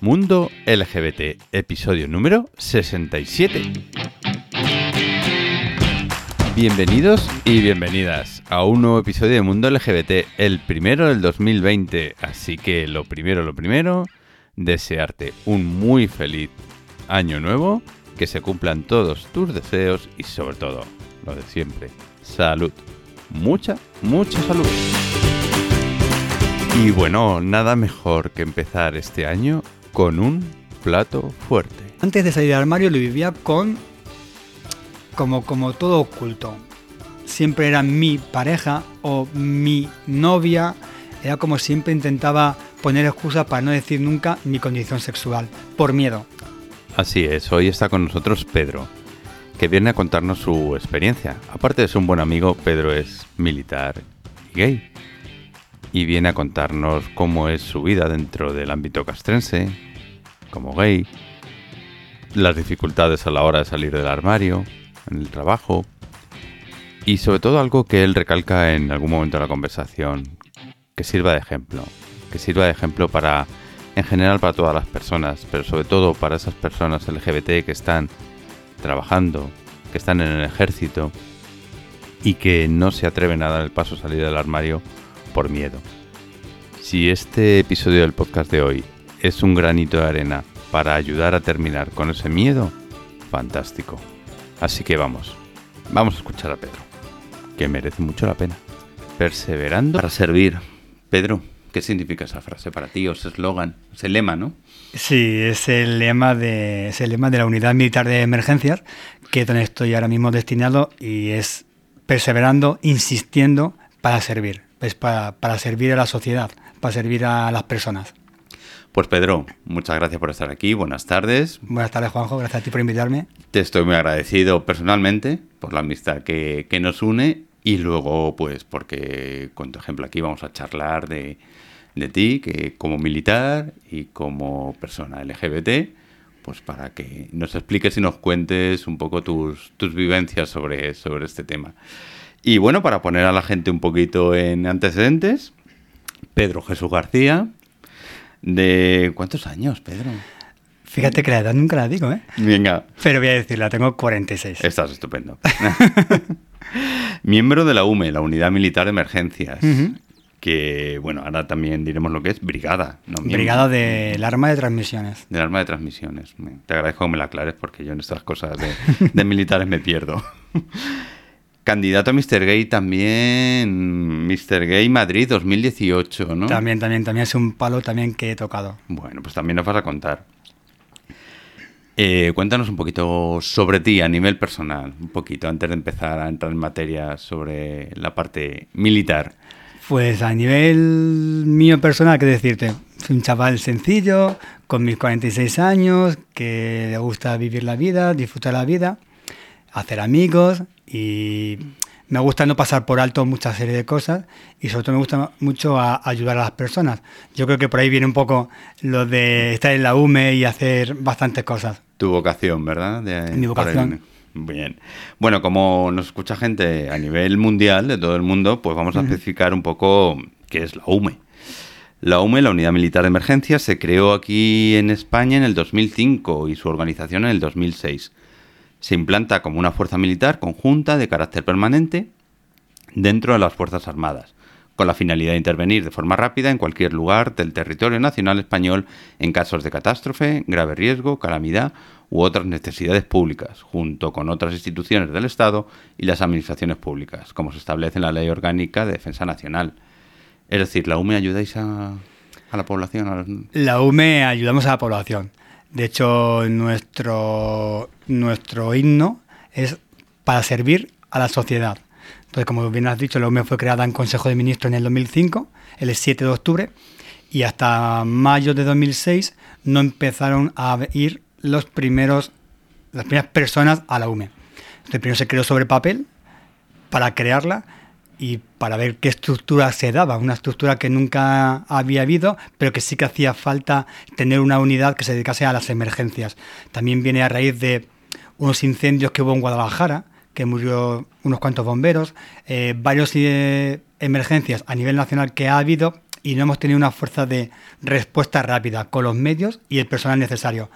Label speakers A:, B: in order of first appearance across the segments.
A: Mundo LGBT, episodio número 67. Bienvenidos y bienvenidas a un nuevo episodio de Mundo LGBT, el primero del 2020. Así que lo primero, lo primero, desearte un muy feliz año nuevo, que se cumplan todos tus deseos y sobre todo, lo de siempre, salud. Mucha, mucha salud. Y bueno, nada mejor que empezar este año con un plato fuerte.
B: Antes de salir del armario lo vivía con como, como todo oculto. Siempre era mi pareja o mi novia. Era como siempre intentaba poner excusas para no decir nunca mi condición sexual, por miedo.
A: Así es, hoy está con nosotros Pedro, que viene a contarnos su experiencia. Aparte de ser un buen amigo, Pedro es militar y gay. Y viene a contarnos cómo es su vida dentro del ámbito castrense, como gay, las dificultades a la hora de salir del armario, en el trabajo, y sobre todo algo que él recalca en algún momento de la conversación, que sirva de ejemplo, que sirva de ejemplo para, en general, para todas las personas, pero sobre todo para esas personas LGBT que están trabajando, que están en el ejército y que no se atreven a dar el paso a salir del armario por miedo. Si este episodio del podcast de hoy es un granito de arena para ayudar a terminar con ese miedo, fantástico. Así que vamos, vamos a escuchar a Pedro, que merece mucho la pena. Perseverando para servir. Pedro, ¿qué significa esa frase para ti? ¿O ese eslogan? Ese lema, ¿no?
B: Sí, es el lema de, es el lema de la Unidad Militar de Emergencias, que estoy ahora mismo destinado, y es perseverando, insistiendo para servir, es para, para servir a la sociedad, para servir a las personas.
A: Pues Pedro, muchas gracias por estar aquí, buenas tardes.
B: Buenas tardes Juanjo, gracias a ti por invitarme.
A: Te estoy muy agradecido personalmente por la amistad que, que nos une y luego pues porque con tu ejemplo aquí vamos a charlar de, de ti que como militar y como persona LGBT, pues para que nos expliques y nos cuentes un poco tus, tus vivencias sobre, sobre este tema. Y bueno, para poner a la gente un poquito en antecedentes, Pedro Jesús García, de ¿cuántos años, Pedro?
B: Fíjate que la edad nunca la digo, ¿eh?
A: Venga.
B: Pero voy a decirla, tengo 46.
A: Estás estupendo. Miembro de la UME, la Unidad Militar de Emergencias. Que, bueno, ahora también diremos lo que es brigada. No.
B: Brigada del arma de transmisiones.
A: Del arma de transmisiones. Te agradezco que me la aclares porque yo en estas cosas de, de militares me pierdo. Candidato a Mr. Gay también. Mr. Gay Madrid 2018, ¿no?
B: También, también, también es un palo también que he tocado.
A: Bueno, pues también nos vas a contar. Eh, cuéntanos un poquito sobre ti a nivel personal, un poquito antes de empezar a entrar en materia sobre la parte militar.
B: Pues a nivel mío personal, ¿qué decirte? Soy un chaval sencillo, con mis 46 años, que le gusta vivir la vida, disfrutar la vida, hacer amigos y me gusta no pasar por alto muchas serie de cosas y sobre todo me gusta mucho a- ayudar a las personas. Yo creo que por ahí viene un poco lo de estar en la UME y hacer bastantes cosas.
A: Tu vocación, ¿verdad? De-
B: Mi vocación.
A: Bien. Bueno, como nos escucha gente a nivel mundial, de todo el mundo, pues vamos a especificar un poco qué es la UME. La UME, la Unidad Militar de Emergencia, se creó aquí en España en el 2005 y su organización en el 2006. Se implanta como una fuerza militar conjunta de carácter permanente dentro de las Fuerzas Armadas, con la finalidad de intervenir de forma rápida en cualquier lugar del territorio nacional español en casos de catástrofe, grave riesgo, calamidad u otras necesidades públicas, junto con otras instituciones del Estado y las administraciones públicas, como se establece en la Ley Orgánica de Defensa Nacional. Es decir, ¿la UME ayudáis a, a la población? a los-
B: La UME ayudamos a la población. De hecho, nuestro, nuestro himno es para servir a la sociedad. Entonces, como bien has dicho, la UME fue creada en Consejo de Ministros en el 2005, el 7 de octubre, y hasta mayo de 2006 no empezaron a ir los primeros, las primeras personas a la UME. Entonces, primero se creó sobre papel para crearla y para ver qué estructura se daba, una estructura que nunca había habido, pero que sí que hacía falta tener una unidad que se dedicase a las emergencias. También viene a raíz de unos incendios que hubo en Guadalajara, que murió unos cuantos bomberos, eh, varios eh, emergencias a nivel nacional que ha habido y no hemos tenido una fuerza de respuesta rápida con los medios y el personal necesario.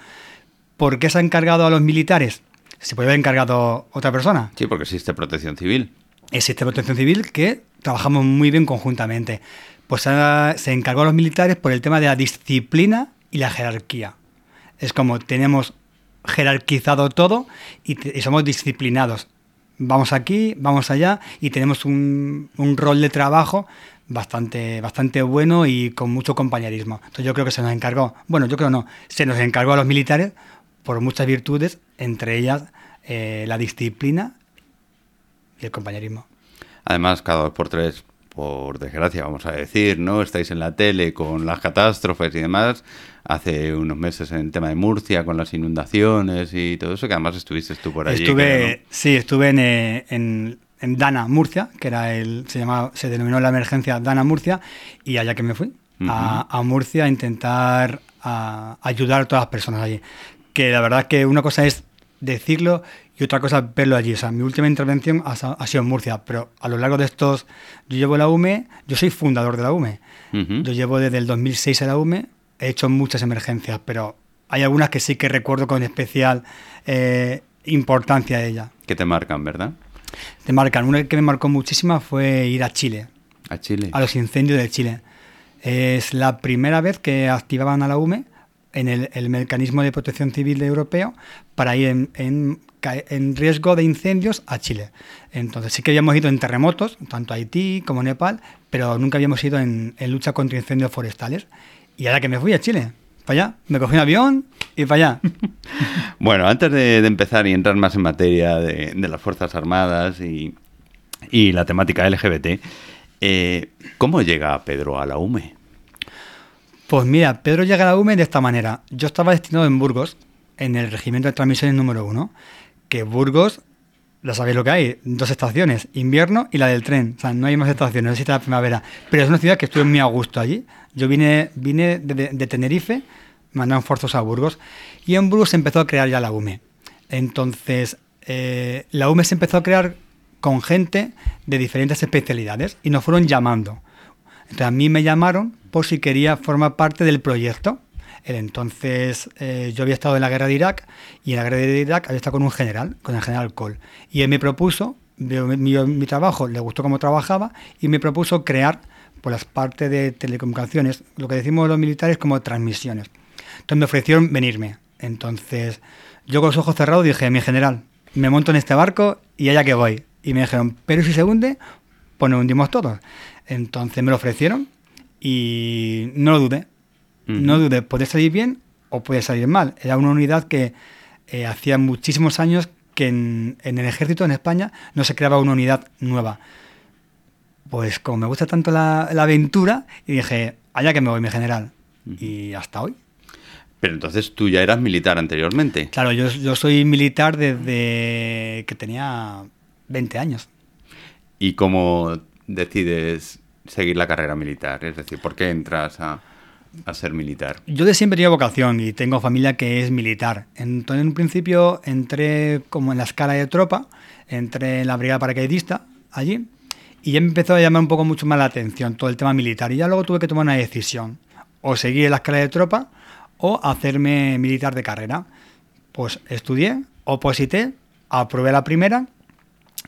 B: ¿Por qué se ha encargado a los militares? Se puede haber encargado otra persona.
A: Sí, porque existe protección civil.
B: Existe protección civil que trabajamos muy bien conjuntamente. Pues se encargó a los militares por el tema de la disciplina y la jerarquía. Es como tenemos jerarquizado todo y, somos disciplinados. Vamos aquí, vamos allá y tenemos un, un, rol de trabajo bastante, bastante bueno y con mucho compañerismo. Entonces yo creo que se nos encargó, bueno, yo creo no, se nos encargó a los militares por muchas virtudes, entre ellas eh, la disciplina y el compañerismo.
A: Además, cada dos por tres, por desgracia, vamos a decir, ¿no? Estáis en la tele con las catástrofes y demás. Hace unos meses en el tema de Murcia, con las inundaciones y todo eso, que además estuviste tú por allí.
B: Estuve, sí, estuve en, eh, en, en, Dana, Murcia, que era el, se llamaba, se denominó la emergencia Dana Murcia, y allá que me fui, a, a, Murcia a intentar a ayudar a todas las personas allí que la verdad que una cosa es decirlo y otra cosa verlo allí. O sea, mi última intervención ha, sido en Murcia, pero a lo largo de estos, yo llevo la UME, yo soy fundador de la UME. Yo llevo desde el 2006 a la UME, he hecho muchas emergencias, pero hay algunas que sí que recuerdo con especial eh, importancia de ella.
A: Que te marcan, ¿verdad?
B: Te marcan. Una que me marcó muchísima fue ir a Chile.
A: A Chile.
B: A los incendios de Chile. Es la primera vez que activaban a la UME en el, mecanismo de protección civil europeo para ir en, en, riesgo de incendios a Chile. Entonces sí que habíamos ido en terremotos, tanto Haití como Nepal, pero nunca habíamos ido en, lucha contra incendios forestales. Y ahora que me fui a Chile, para allá, me cogí un avión y para allá.
A: bueno, antes de, empezar y entrar más en materia de, las Fuerzas Armadas y, la temática LGBT, eh, ¿cómo llega Pedro a la UME?
B: Pues mira, Pedro llega a la UME de esta manera. Yo estaba destinado en Burgos, en el regimiento de transmisiones número uno, que Burgos, ya sabéis lo que hay, dos estaciones, invierno y la del tren. O sea, no hay más estaciones, no existe la primavera. Pero es una ciudad que estuve muy a gusto allí. Yo vine, vine de, Tenerife, mandaron forzos a Burgos, y en Burgos se empezó a crear ya la UME. Entonces, eh, la UME se empezó a crear con gente de diferentes especialidades y nos fueron llamando. Entonces a mí me llamaron por si quería formar parte del proyecto. Entonces eh, yo había estado en la guerra de Irak y en la guerra de Irak había estado con un general, con el general Cole. Y él me propuso, mi, trabajo, le gustó cómo trabajaba y me propuso crear por las partes de telecomunicaciones, lo que decimos los militares como transmisiones. Entonces me ofrecieron venirme. Entonces yo con los ojos cerrados dije, mi general, me monto en este barco y allá que voy. Y me dijeron, pero si se hunde, pues nos hundimos todos. Entonces me lo ofrecieron y no lo dudé. No dudé, puede salir bien o puede salir mal. Era una unidad que eh, hacía muchísimos años que en, el ejército en España no se creaba una unidad nueva. Pues como me gusta tanto la, aventura, y dije, allá que me voy, mi general. Y hasta hoy.
A: Pero entonces tú ya eras militar anteriormente.
B: Claro, yo, yo soy militar desde que tenía 20 años.
A: ¿Y cómo decides seguir la carrera militar? Es decir, ¿por qué entras a, ser militar?
B: Yo de siempre tengo vocación y tengo familia que es militar. Entonces, en un principio entré como en la escala de tropa, entré en la brigada paracaidista allí y ya me empezó a llamar un poco mucho más la atención todo el tema militar. Y ya luego tuve que tomar una decisión, o seguir en la escala de tropa o hacerme militar de carrera. Pues estudié, oposité, aprobé la primera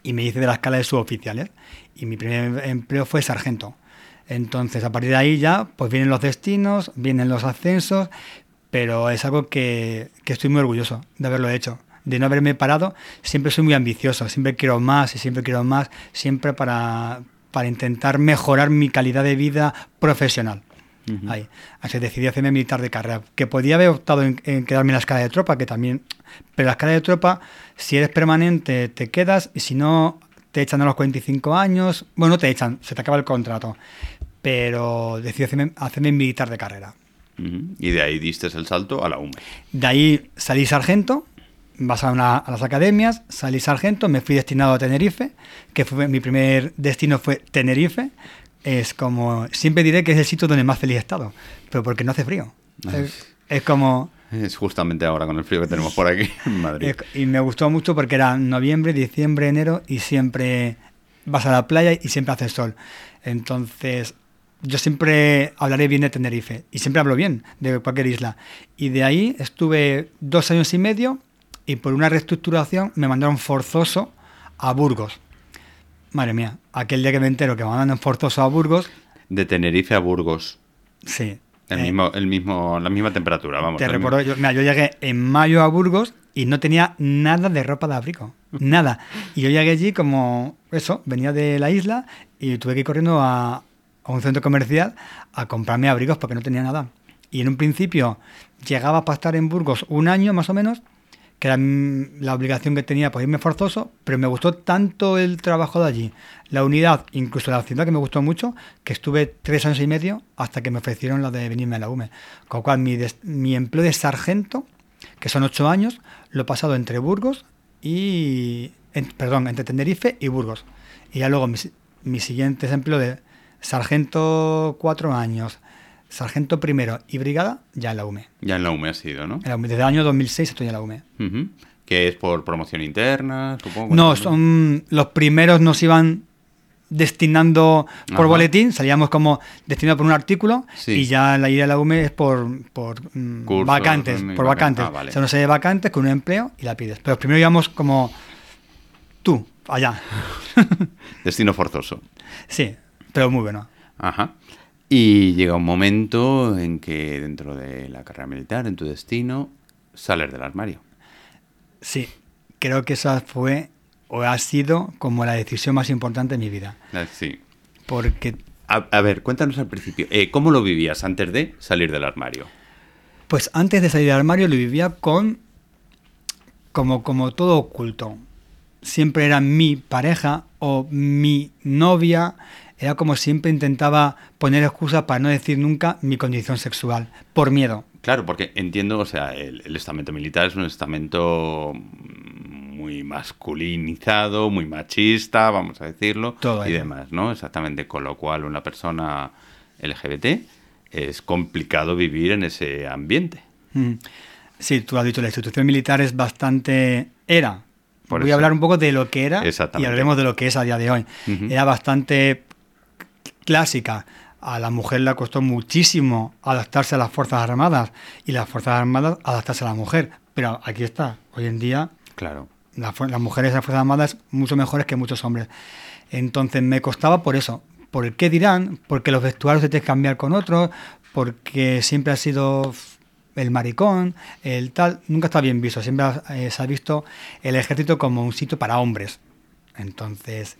B: y me hice de la escala de suboficiales y mi primer empleo fue sargento. Entonces, a partir de ahí ya, pues vienen los destinos, vienen los ascensos, pero es algo que, estoy muy orgulloso de haberlo hecho, de no haberme parado. Siempre soy muy ambicioso, siempre quiero más y siempre quiero más, siempre para, para intentar mejorar mi calidad de vida profesional. Ahí. Así decidí hacerme militar de carrera. Que podía haber optado en, en, quedarme en la escala de tropa, que también. Pero la escala de tropa, si eres permanente, te quedas, y si no, te echan a los 45 años, bueno, no te echan, se te acaba el contrato, pero decidí hacerme, militar de carrera.
A: Y de ahí diste el salto a la UME.
B: De ahí salí sargento, vas a, a, las academias, salí sargento, me fui destinado a Tenerife, que fue mi primer destino fue Tenerife. Es como, siempre diré que es el sitio donde más feliz he estado, pero porque no hace frío. es como,
A: es justamente ahora con el frío que tenemos por aquí en Madrid.
B: Y me gustó mucho porque era noviembre, diciembre, enero y siempre vas a la playa y siempre hace sol. Entonces, yo siempre hablaré bien de Tenerife y siempre hablo bien de cualquier isla. Y de ahí estuve dos años y medio y por una reestructuración me mandaron forzoso a Burgos. Madre mía, aquel día que me entero que me mandan forzoso a Burgos.
A: De Tenerife a Burgos.
B: Sí.
A: El
B: eh,
A: mismo, el mismo, la misma temperatura, vamos.
B: Te recuerdo, yo, mira, yo llegué en mayo a Burgos y no tenía nada de ropa de abrigo. Nada. Y yo llegué allí como eso, venía de la isla y tuve que ir corriendo a, a un centro comercial a comprarme abrigos porque no tenía nada. Y en un principio llegaba para estar en Burgos un año más o menos, que era mm, la obligación que tenía por irme forzoso, pero me gustó tanto el trabajo de allí, la unidad, incluso la ciudad que me gustó mucho, que estuve tres años y medio hasta que me ofrecieron la de venirme a la UME. Con lo cual mi, des- mi empleo de sargento, que son ocho años, lo he pasado entre Burgos y... en- perdón, entre Tenerife y Burgos. Y ya luego mis, mis siguientes empleos de sargento cuatro años, sargento primero y brigada, ya en la UME.
A: Ya en la UME ha sido, ¿no?
B: En la UME. Desde el año 2006 estoy en la UME.
A: Ujú. Que es por promoción interna, supongo.
B: No, son los primeros nos iban destinando por
A: Ajá.
B: boletín, salíamos como destinado por un artículo
A: Sí.
B: y ya la idea de la UME es por, por mm,
A: Cursos,
B: vacantes, por
A: vacan-
B: vacantes.
A: ah, vale.
B: O sea, no sé, vacantes con un empleo y la pides. Pero primero íbamos como tú, allá.
A: Destino forzoso.
B: sí, pero muy bueno.
A: Ajá. Y llega un momento en que dentro de la carrera militar, en tu destino, sales del armario.
B: Sí, creo que esa fue o ha sido como la decisión más importante de mi vida.
A: Eh, Sí.
B: Porque
A: A, a ver, cuéntanos al principio, eh, ¿cómo lo vivías antes de salir del armario?
B: Pues antes de salir del armario lo vivía con como, como todo oculto. Siempre era mi pareja o mi novia. Era como siempre intentaba poner excusas para no decir nunca mi condición sexual, por miedo.
A: Claro, porque entiendo, o sea, el, el estamento militar es un estamento muy masculinizado, muy machista, vamos a decirlo,
B: Todo
A: y demás, ¿no? Exactamente, con lo cual una persona LGBT es complicado vivir en ese ambiente.
B: Mm. Sí, tú has dicho, la institución militar es bastante... Era.
A: Por
B: Voy
A: eso.
B: a hablar un poco de lo que era y hablaremos de lo que es a día de hoy. Era bastante clásica. A la mujer le costó muchísimo adaptarse a las Fuerzas Armadas y las Fuerzas Armadas adaptarse a la mujer. Pero aquí está. Hoy en día
A: Claro.
B: la las mujeres en las Fuerzas Armadas mucho mejores que muchos hombres. Entonces me costaba por eso. ¿Por el qué dirán? Porque los vestuarios se tienen que cambiar con otros, porque siempre ha sido el maricón, el tal. Nunca está bien visto. Siempre eh, se ha visto el ejército como un sitio para hombres. Entonces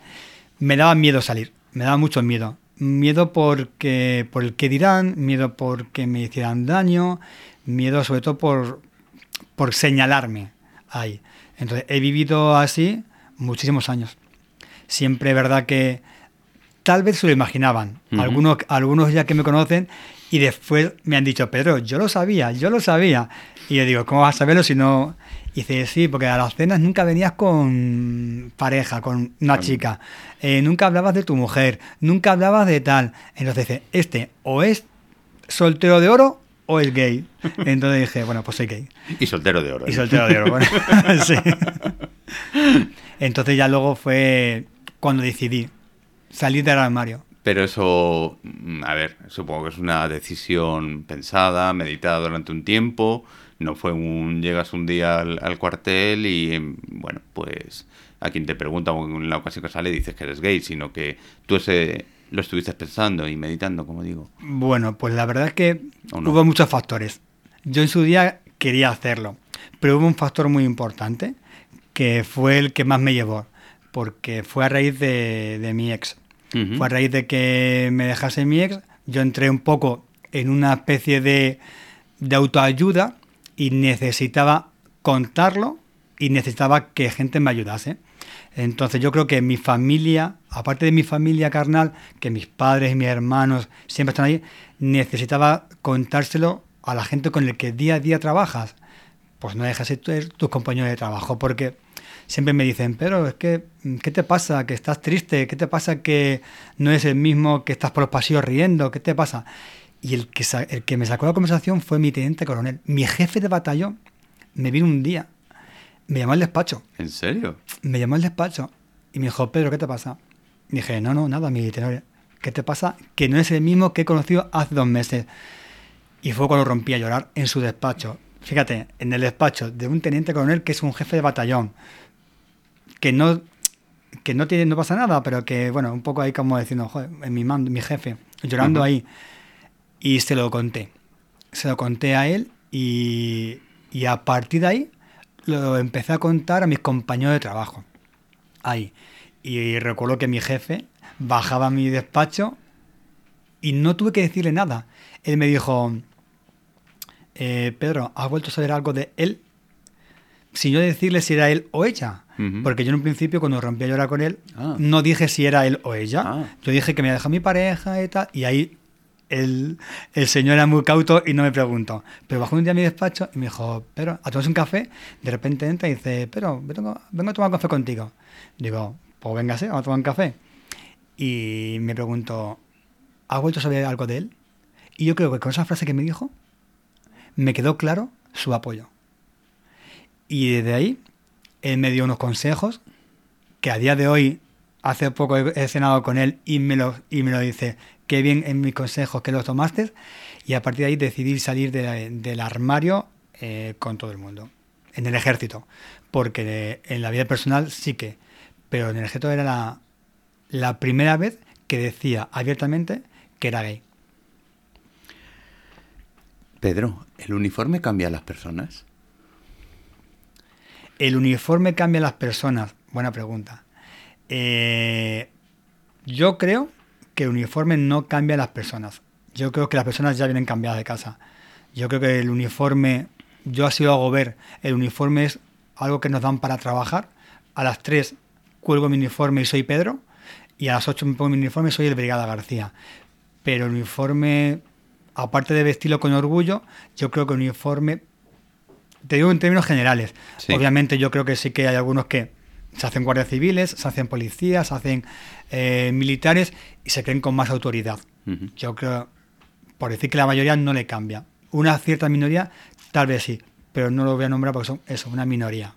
B: me daba miedo salir. Me daba mucho miedo. Miedo porque por el qué dirán, miedo porque me hicieran daño, miedo sobre todo por, por señalarme ahí. Entonces, he vivido así muchísimos años. Siempre verdad que tal vez se lo imaginaban. Algunos, algunos ya que me conocen y después me han dicho, Pedro, yo lo sabía, yo lo sabía. Y yo digo, ¿cómo vas a saberlo si no...? Y dice, sí, porque a las cenas nunca venías con pareja, con una chica. Eh, nunca hablabas de tu mujer, nunca hablabas de tal. Entonces dice, este o es soltero de oro o es gay. Entonces dije, bueno, pues soy gay.
A: Y soltero de oro.
B: Y
A: ¿eh?
B: soltero de oro, bueno. sí. Entonces ya luego fue cuando decidí salir del armario.
A: Pero eso, mm, a ver, supongo que es una decisión pensada, meditada durante un tiempo. No fue un llegas un día al, al cuartel y, bueno, pues a quien te pregunta o en la ocasión que sale dices que eres gay, sino que tú ese lo estuviste pensando y meditando, como digo.
B: Bueno, pues la verdad es que
A: ¿O no?
B: hubo muchos factores. Yo en su día quería hacerlo, pero hubo un factor muy importante que fue el que más me llevó, porque fue a raíz de, de mi ex. Fue a raíz de que me dejase mi ex, yo entré un poco en una especie de, de autoayuda y necesitaba contarlo y necesitaba que gente me ayudase. Entonces yo creo que mi familia, aparte de mi familia carnal, que mis padres y mis hermanos siempre están ahí, necesitaba contárselo a la gente con la que día a día trabajas. Pues no dejas de ser tus compañeros de trabajo, porque siempre me dicen, pero es que, ¿qué te pasa? Que estás triste, ¿qué te pasa que no es el mismo que estás por los pasillos riendo? ¿Qué te pasa? Y el que, el que me sacó la conversación fue mi teniente coronel. Mi jefe de batallón me vino un día, me llamó al despacho,
A: ¿En serio?
B: me llamó al despacho y me dijo, Pedro, ¿qué te pasa? Y dije, no, no, nada, mi teniente, ¿qué te pasa? Que no es el mismo que he conocido hace dos meses. Y fue cuando rompí a llorar en su despacho. Fíjate, en el despacho de un teniente coronel que es un jefe de batallón, que no, que no, tiene, no pasa nada, pero que, bueno, un poco ahí como diciendo, joder, en mi, mando, mi jefe, llorando ahí. Y se lo conté. Se lo conté a él y, y a partir de ahí lo empecé a contar a mis compañeros de trabajo. Ahí. Y recuerdo que mi jefe bajaba a mi despacho y no tuve que decirle nada. Él me dijo, eh, Pedro, ¿has vuelto a saber algo de él? Sin yo decirle si era él o ella. Porque yo en un principio, cuando rompí a llorar con él,
A: Ah.
B: no dije si era él o ella.
A: Ah.
B: Yo dije que me había dejado mi pareja y tal. Y ahí el, el señor era muy cauto y no me preguntó. Pero bajó un día a mi despacho y me dijo, pero a tomarse un café. De repente entra y dice, pero vengo, vengo a tomar café contigo. Digo, pues véngase, vamos a tomar un café. Y me preguntó, ¿has vuelto a saber algo de él? Y yo creo que con esa frase que me dijo, me quedó claro su apoyo. Y desde ahí, él me dio unos consejos que a día de hoy, hace poco he, cenado con él y me, lo, y me lo dice, qué bien en mis consejos que los tomaste. Y a partir de ahí decidí salir de- del armario eh, con todo el mundo, en el ejército. Porque en la vida personal sí que, pero en el ejército era la, la primera vez que decía abiertamente que era gay.
A: Pedro, ¿el uniforme cambia a las personas?
B: ¿El uniforme cambia a las personas? Buena pregunta. Eh, yo creo que el uniforme no cambia a las personas. Yo creo que las personas ya vienen cambiadas de casa. Yo creo que el uniforme, yo así lo hago ver, el uniforme es algo que nos dan para trabajar. A las 3 cuelgo mi uniforme y soy Pedro, y a las 8 me pongo mi uniforme y soy el Brigada García. Pero el uniforme, aparte de vestirlo con orgullo, yo creo que el uniforme te digo en términos generales.
A: Sí.
B: Obviamente yo creo que sí que hay algunos que se hacen guardias civiles, se hacen policías, se hacen eh, militares y se creen con más autoridad. Yo creo, por decir que la mayoría no le cambia. Una cierta minoría tal vez sí, pero no lo voy a nombrar porque son eso, una minoría.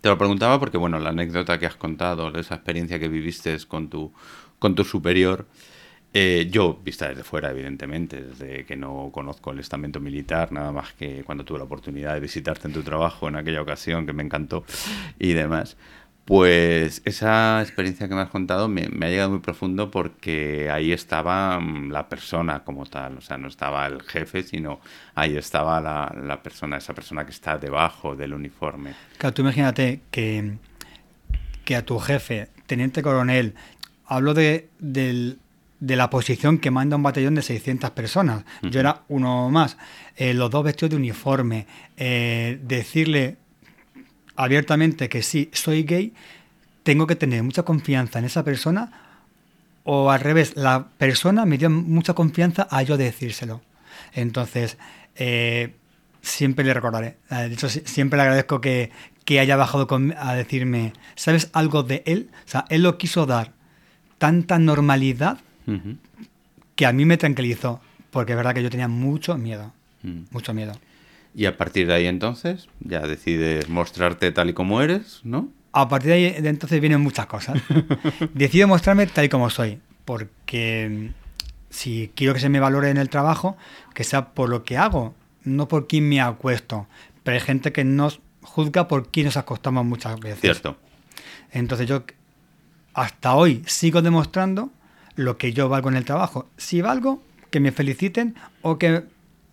A: Te lo preguntaba porque, bueno, la anécdota que has contado, esa experiencia que viviste con tu, con tu superior, eh, yo, vista desde fuera, evidentemente, desde que no conozco el estamento militar, nada más que cuando tuve la oportunidad de visitarte en tu trabajo en aquella ocasión, que me encantó, y demás. Pues esa experiencia que me has contado me, me ha llegado muy profundo porque ahí estaba mm, la persona como tal, o sea, no estaba el jefe, sino ahí estaba la, la persona, esa persona que está debajo del uniforme.
B: Claro, tú imagínate que, que a tu jefe, teniente coronel, hablo de, de la posición que manda un batallón de 600 personas. Yo era uno más. Eh, los dos vestidos de uniforme. eh, decirle abiertamente que sí, soy gay, tengo que tener mucha confianza en esa persona o al revés, la persona me dio mucha confianza a yo decírselo. Entonces, eh, siempre le recordaré. Eh, De hecho, si- siempre le agradezco que, que haya bajado con- a decirme, ¿sabes algo de él? O sea, él lo quiso dar tanta normalidad que a mí me tranquilizó, porque es verdad que yo tenía mucho miedo,
A: Mm.
B: mucho miedo.
A: Y a partir de ahí entonces ya decides mostrarte tal y como eres, ¿no?
B: A partir de ahí de entonces vienen muchas cosas. Decido mostrarme tal y como soy, porque mm, si quiero que se me valore en el trabajo, que sea por lo que hago, no por quién me acuesto. Pero hay gente que nos juzga por quién nos acostamos muchas veces.
A: Cierto.
B: Entonces yo hasta hoy sigo demostrando lo que yo valgo en el trabajo. Si valgo, que me feliciten o que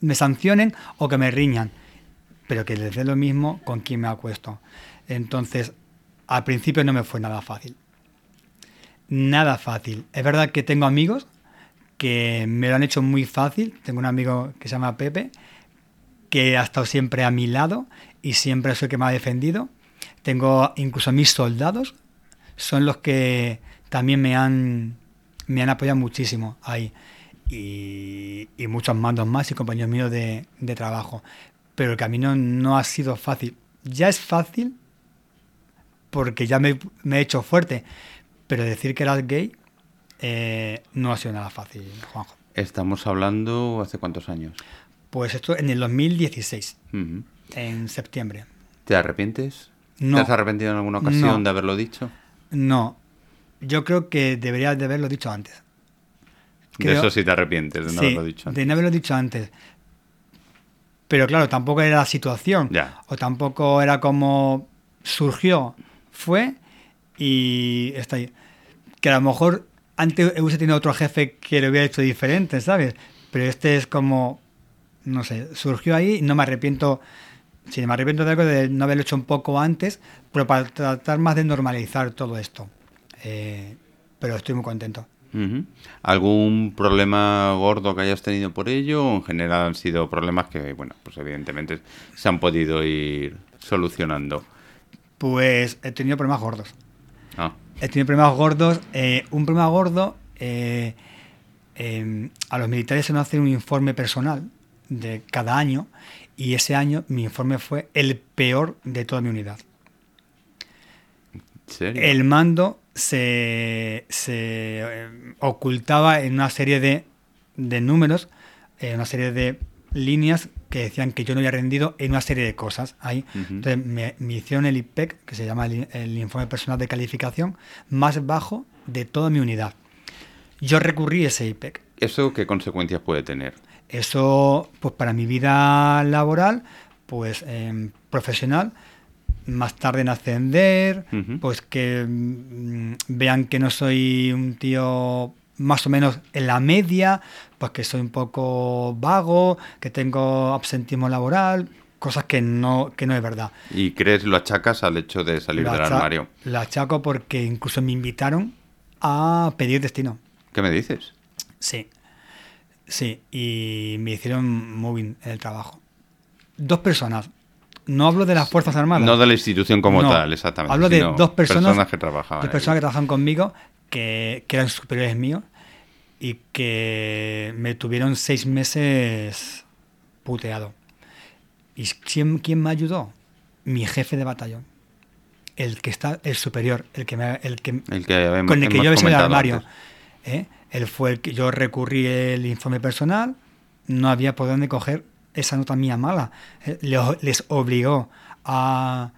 B: me sancionen o que me riñan. Pero que les dé lo mismo con quien me acuesto. Entonces, al principio no me fue nada fácil. Nada fácil. Es verdad que tengo amigos que me lo han hecho muy fácil. Tengo un amigo que se llama Pepe, que ha estado siempre a mi lado y siempre es el que me ha defendido. Tengo incluso mis soldados, son los que también me han, me han apoyado muchísimo ahí. Y, y muchos mandos más y compañeros míos de, de trabajo. Pero el camino no ha sido fácil. Ya es fácil porque ya me, me he hecho fuerte. Pero decir que eras gay eh, no ha sido nada fácil, Juanjo.
A: Estamos hablando hace cuántos años.
B: Pues esto en el 2016,
A: Ujú.
B: en septiembre.
A: ¿Te arrepientes?
B: No.
A: ¿Te has arrepentido en alguna ocasión
B: No.
A: de haberlo dicho?
B: No, yo creo que debería de haberlo dicho antes.
A: De eso sí te arrepientes, de no haberlo dicho
B: antes. De no haberlo dicho antes. Pero claro, tampoco era la situación. O tampoco era como surgió. Fue y está ahí. Que a lo mejor antes hubiese tenido otro jefe que lo hubiera hecho diferente, ¿sabes? Pero este es como, no sé, surgió ahí, no me arrepiento, sí, me arrepiento de algo de no haberlo hecho un poco antes, pero para tratar más de normalizar todo esto. Eh, pero estoy muy contento.
A: ¿Algún problema gordo que hayas tenido por ello? ¿O en general han sido problemas que, bueno, pues evidentemente se han podido ir solucionando?
B: Pues he tenido problemas gordos. Ah. He tenido problemas gordos. Eh, un problema gordo, eh, em, a los militares se nos hace un informe personal de cada año y ese año mi informe fue el peor de toda mi unidad. El mando se, eh, ocultaba en una serie de, números, en una serie de líneas que decían que yo no había rendido en una serie de cosas ahí. Entonces me, hicieron el IPEC, que se llama el, informe personal de calificación, más bajo de toda mi unidad. Yo recurrí a ese IPEC.
A: ¿Eso qué consecuencias puede tener?
B: Eso, pues para mi vida laboral, pues em, profesional, más tarde en ascender, pues que mm, vean que no soy un tío más o menos en la media, pues que soy un poco vago, que tengo absentismo laboral, cosas que no, que no es verdad.
A: ¿Y crees lo achacas al hecho de salir del armario?
B: Lo achaco porque incluso me invitaron a pedir destino.
A: ¿Qué me dices?
B: Sí, sí, y me hicieron moving en el trabajo. Dos personas, no hablo de las Fuerzas Armadas.
A: No de la institución como tal, exactamente.
B: Hablo de dos personas, que trabajaban. Dos personas que trabajan conmigo, que, eran superiores míos y que me tuvieron seis meses puteado. ¿Y quién, quién me ayudó? Mi jefe de batallón. El que está, el superior, el que, me, el que, con el que yo en el armario. ¿eh? Él fue el que yo recurrí el informe personal, no había por dónde coger esa nota mía mala. Eh, les obligó a...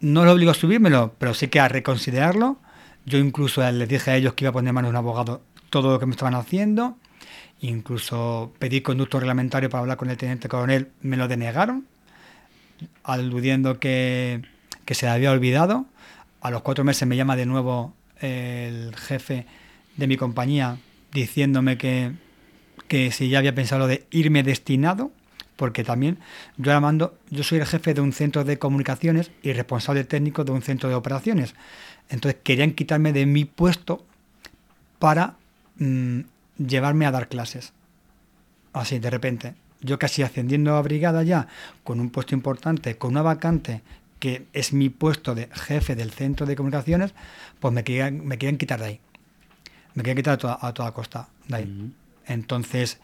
B: No les obligó a subírmelo, pero sí que a reconsiderarlo. Yo incluso les dije a ellos que iba a poner manos de un abogado todo lo que me estaban haciendo. Incluso pedí conducto reglamentario para hablar con el teniente coronel, me lo denegaron, aludiendo que, que se había olvidado. A los cuatro meses me llama de nuevo el jefe de mi compañía diciéndome que, que si ya había pensado de irme destinado porque también yo ahora mando, yo soy el jefe de un centro de comunicaciones y responsable técnico de un centro de operaciones. Entonces querían quitarme de mi puesto para mm, llevarme a dar clases. Así, de repente. Yo casi ascendiendo a brigada ya, con un puesto importante, con una vacante que es mi puesto de jefe del centro de comunicaciones, pues me querían, me querían quitar de ahí. Me querían quitar a toda, costa de ahí. Entonces,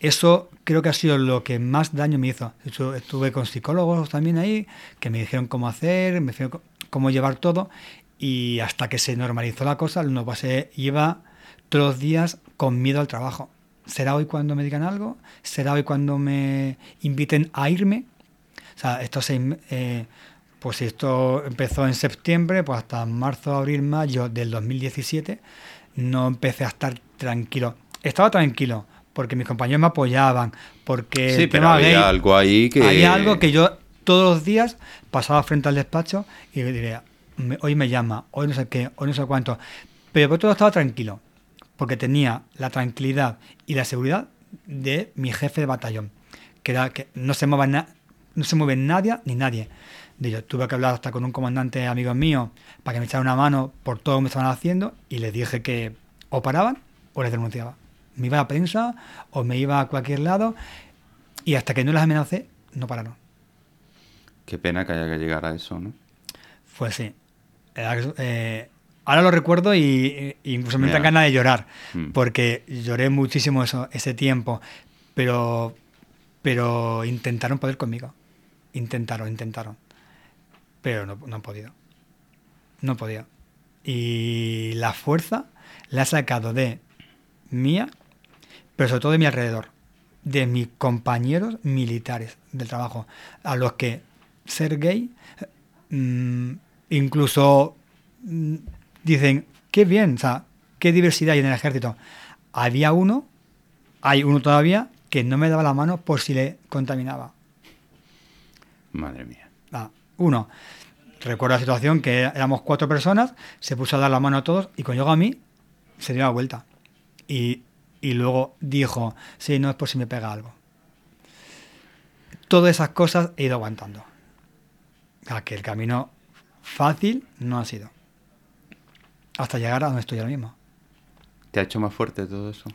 B: eso creo que ha sido lo que más daño me hizo. Estuve con psicólogos también ahí, que me dijeron cómo hacer, me dijeron cómo llevar todo, y hasta que se normalizó la cosa, no pasé, iba todos los días con miedo al trabajo. ¿Será hoy cuando me digan algo? ¿Será hoy cuando me inviten a irme? O sea, esto se, eh, pues esto empezó en septiembre, pues hasta marzo, abril, mayo del 2017, no empecé a estar tranquilo. Estaba tranquilo, porque mis compañeros me apoyaban, porque...
A: Sí, pero había algo ahí que...
B: Había algo que yo todos los días pasaba frente al despacho y diría, hoy me llama, hoy no sé qué, hoy no sé cuánto. Pero por todo estaba tranquilo, porque tenía la tranquilidad y la seguridad de mi jefe de batallón, que era que no se mueve, no se mueve nadie ni nadie. De yo tuve que hablar hasta con un comandante amigo mío para que me echara una mano por todo lo que me estaban haciendo y les dije que o paraban o les denunciaba me iba a la prensa o me iba a cualquier lado y hasta que no las amenacé, no pararon.
A: Qué pena que haya que llegar a eso, ¿no?
B: Pues sí. Eh, ahora lo recuerdo y, incluso me da ganas de llorar, mm. porque lloré muchísimo eso, ese tiempo, pero, pero intentaron poder conmigo. Intentaron, intentaron. Pero no, no han podido. No han podido. Y la fuerza la ha sacado de mía pero sobre todo de mi alrededor, de mis compañeros militares del trabajo, a los que ser gay, mm, incluso mm, dicen, qué bien, o sea, qué diversidad hay en el ejército. había uno, hay uno todavía, que no me daba la mano por si le contaminaba.
A: Madre mía.
B: Ah, uno. Recuerdo la situación que éramos cuatro personas, se puso a dar la mano a todos y cuando llegó a mí, se dio la vuelta. Y, y luego dijo, sí, no es por si me pega algo. Todas esas cosas he ido aguantando. A que el camino fácil no ha sido. Hasta llegar a donde estoy ahora mismo.
A: ¿Te ha hecho más fuerte todo eso?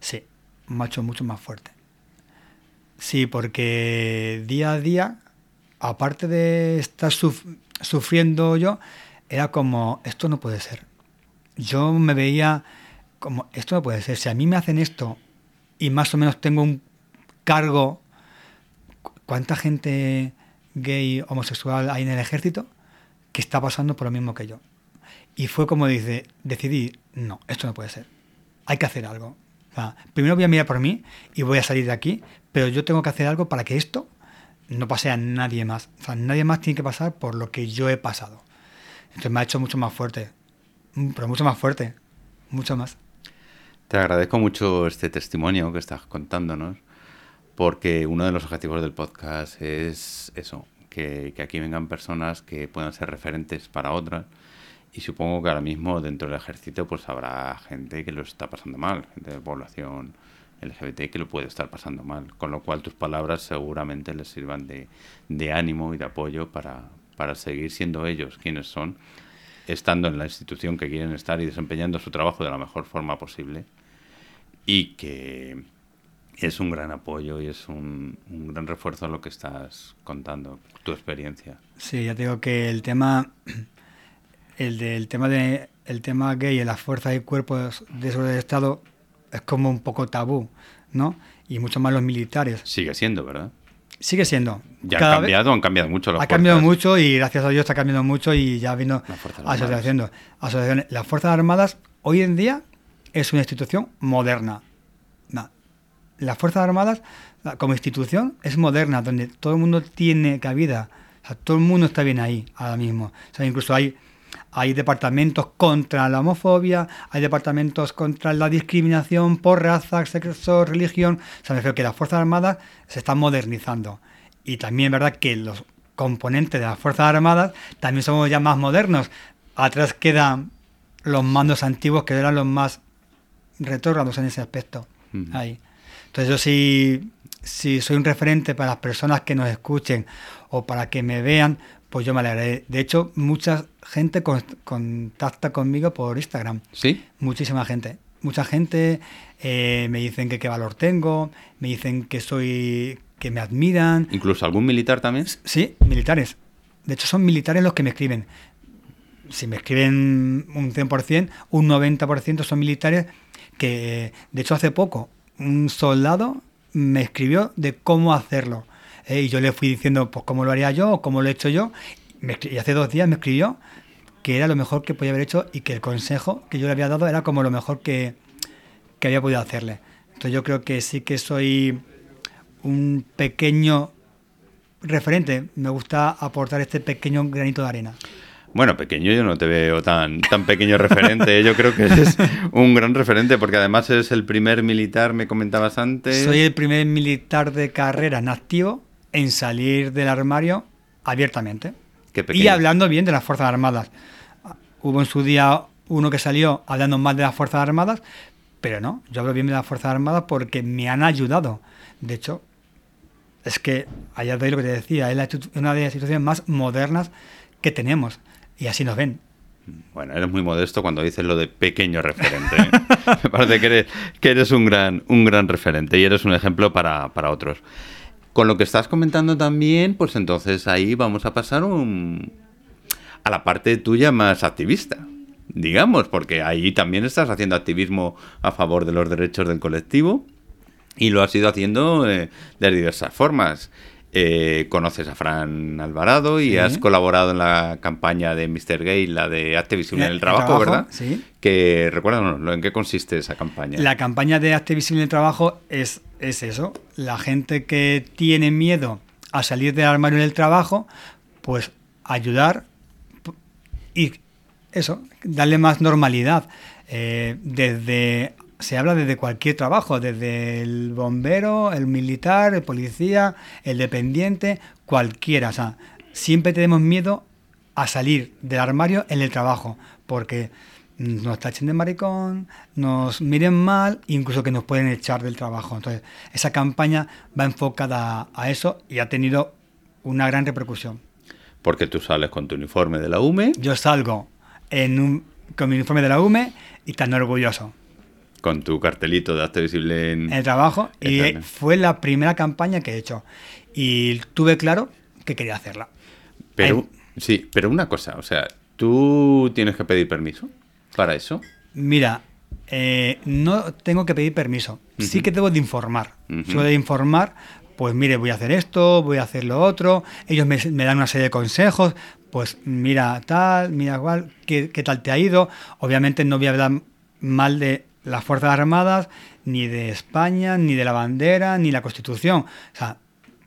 B: Sí, me ha hecho mucho más fuerte. Sí, porque día a día, aparte de estar suf- sufriendo yo, era como, esto no puede ser. Yo me veía como, esto no puede ser. Si a mí me hacen esto y más o menos tengo un cargo, ¿cu- ¿cuánta gente gay, homosexual hay en el ejército que está pasando por lo mismo que yo? Y fue como dice, decidí, no, esto no puede ser. Hay que hacer algo. Primero voy a mirar por mí y voy a salir de aquí, pero yo tengo que hacer algo para que esto no pase a nadie más. O sea, nadie más tiene que pasar por lo que yo he pasado. Entonces me ha hecho mucho más fuerte. Mm, Pero mucho más fuerte. Mucho más.
A: Te agradezco mucho este testimonio que estás contándonos, porque uno de los objetivos del podcast es eso, que, aquí vengan personas que puedan ser referentes para otras. Y supongo que ahora mismo dentro del ejército pues habrá gente que lo está pasando mal, gente de población LGBT que lo puede estar pasando mal, con lo cual tus palabras seguramente les sirvan de, de ánimo y de apoyo para, para seguir siendo ellos quienes son, estando en la institución que quieren estar y desempeñando su trabajo de la mejor forma posible y que es un gran apoyo y es un, un gran refuerzo a lo que estás contando, tu experiencia.
B: Sí, ya te digo que el tema, el del tema de el tema gay en las fuerzas y cuerpos de seguridad del Estado es como un poco tabú, ¿no? Y mucho más los militares.
A: Sigue siendo, ¿verdad?
B: Sigue siendo.
A: Ya
B: Cada
A: han
B: vez-
A: cambiado, han cambiado mucho las
B: ha cambiado mucho y gracias a Dios está cambiando mucho y ya vino asociaciones. asociaciones. Las Fuerzas Armadas hoy en día es una institución moderna. Na- Las Fuerzas Armadas como institución es moderna, donde todo el mundo tiene cabida. Todo el mundo está bien ahí ahora mismo. Incluso hay, hay departamentos contra la homofobia, hay departamentos contra la discriminación por raza, sexo, religión. O sea, me que las Fuerzas Armadas se están modernizando. Y también es verdad que los componentes de las Fuerzas Armadas también somos ya más modernos. Atrás quedan los mandos antiguos que eran los más retrógrados en ese aspecto. Ahí. Entonces yo sí, si soy un referente para las personas que nos escuchen o para que me vean, pues yo me alegraré. De hecho, mucha gente con- contacta conmigo por Instagram.
A: ¿Sí?
B: Muchísima gente. Mucha gente eh, me dicen que qué valor tengo, me dicen que soy, que me admiran.
A: ¿Incluso algún militar también?
B: Sí, militares. De hecho, son militares los que me escriben. Si me escriben un 100%, un 90% son militares que, de hecho, hace poco un soldado me escribió de cómo hacerlo. Eh, y yo le fui diciendo, pues, cómo lo haría yo cómo lo he hecho yo. Me y hace dos días me escribió que era lo mejor que podía haber hecho y que el consejo que yo le había dado era como lo mejor que, que había podido hacerle. Entonces yo creo que sí que soy un pequeño referente. Me gusta aportar este pequeño granito de arena.
A: Bueno, pequeño yo no te veo tan, tan pequeño referente. Yo creo que eres un gran referente porque además eres el primer militar, me comentabas antes.
B: Soy el primer militar de carrera en activo en salir del armario abiertamente.
A: Qué
B: Y hablando bien de las Fuerzas Armadas. Hubo en su día uno que salió hablando mal de las Fuerzas Armadas, pero no, yo hablo bien de las Fuerzas Armadas porque me han ayudado. De hecho, es que, allá de lo que te decía, es la una de las instituciones más modernas que tenemos. Y así nos ven.
A: Bueno, eres muy modesto cuando dices lo de pequeño referente. ¿eh? Me parece que eres, que eres un, gran, un gran referente y eres un ejemplo para, para otros. Con lo que estás comentando también, pues entonces ahí vamos a pasar un, a la parte tuya más activista, digamos, porque ahí también estás haciendo activismo a favor de los derechos del colectivo y lo has ido haciendo eh, de diversas formas. Eh, conoces a Fran Alvarado y
B: Sí.
A: has colaborado en la campaña de Mr. Gay, la de Acte Visible en el
B: El
A: trabajo,
B: trabajo,
A: ¿verdad?
B: sí.
A: Que recuérdanos, ¿en qué consiste esa campaña?
B: La campaña de activismo en el trabajo es, es eso. La gente que tiene miedo a salir del armario en el trabajo, pues ayudar y eso, darle más normalidad. Eh, desde se habla desde cualquier trabajo, desde el bombero, el militar, el policía, el dependiente, cualquiera. O sea, siempre tenemos miedo a salir del armario en el trabajo, porque nos tachen de maricón, nos miren mal, incluso que nos pueden echar del trabajo. Entonces, esa campaña va enfocada a eso y ha tenido una gran repercusión.
A: Porque tú sales con tu uniforme de la UME.
B: Yo salgo en un, con mi uniforme de la UME y tan orgulloso.
A: Con tu cartelito de acto visible en...
B: el trabajo. Y fue la primera campaña que he hecho. Y tuve claro que quería hacerla.
A: Pero, sí, pero una cosa, o sea, ¿tú tienes que pedir permiso para eso?
B: Mira, eh, no tengo que pedir permiso. Sí que debo de informar. Uh de informar, pues mire, voy a hacer esto, voy a hacer lo otro. Ellos me, dan una serie de consejos. Pues mira tal, mira ¿qué, ¿qué, tal te ha ido? Obviamente no voy a hablar mal de las Fuerzas Armadas, ni de España, ni de la bandera, ni la Constitución. O sea,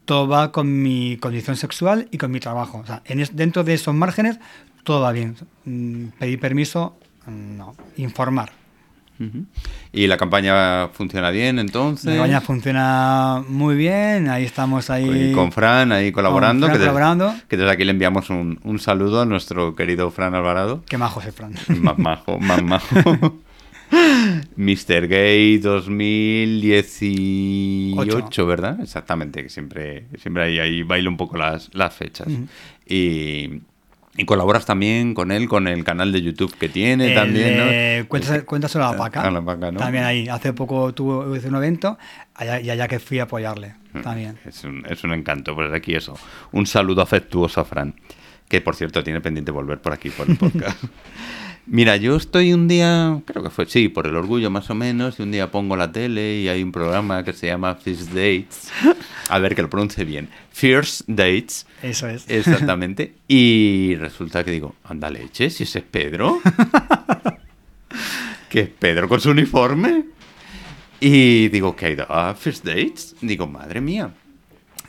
B: todo va con mi condición sexual y con mi trabajo. O sea, en dentro de esos márgenes, todo va bien. Mm, pedir permiso, no. Informar.
A: ¿Y la campaña funciona bien entonces?
B: La campaña funciona muy bien, ahí estamos ahí.
A: Con Fran, ahí colaborando.
B: que, colaborando.
A: que desde aquí le enviamos un, un, saludo a nuestro querido Fran Alvarado.
B: Qué majo es Fran.
A: Más majo, más majo. Mr. Gay 2018, ¿verdad? Exactamente, que siempre, siempre ahí, ahí bailo un poco las, las fechas. Y y colaboras también con él, con el canal de YouTube que tiene también, ¿no?
B: cuéntaselo a la Paca. A la Paca ¿no? También ahí. Hace poco tuve un evento allá, y allá que fui a apoyarle mm, también.
A: Es un, es un encanto. Pues aquí eso. Un saludo afectuoso a Fran. Que por cierto tiene pendiente volver por aquí, por el podcast. Mira, yo estoy un día, creo que fue, sí, por el orgullo más o menos, y un día pongo la tele y hay un programa que se llama First Dates. A ver que lo pronuncie bien. First Dates.
B: Eso es.
A: Exactamente. Y resulta que digo, anda leche, si ese es Pedro. ¿Qué es Pedro con su uniforme? Y digo, ¿qué ha ido a First Dates? Digo, madre mía.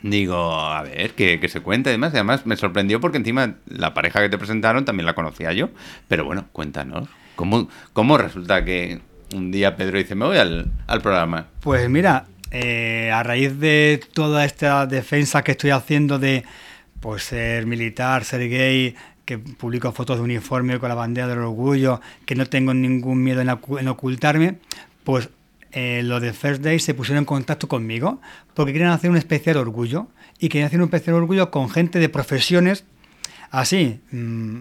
A: Digo, a ver, que, se cuenta y demás. además me sorprendió porque encima la pareja que te presentaron también la conocía yo. Pero bueno, cuéntanos. ¿Cómo, cómo resulta que un día Pedro dice, me voy al, programa?
B: Pues mira, eh, a raíz de toda esta defensa que estoy haciendo de pues, ser militar, ser gay, que publico fotos de uniforme con la bandera del orgullo, que no tengo ningún miedo en ocultarme, pues eh, los de First Day se pusieron en contacto conmigo porque querían hacer un especial orgullo y querían hacer un especial orgullo con gente de profesiones así. Mm,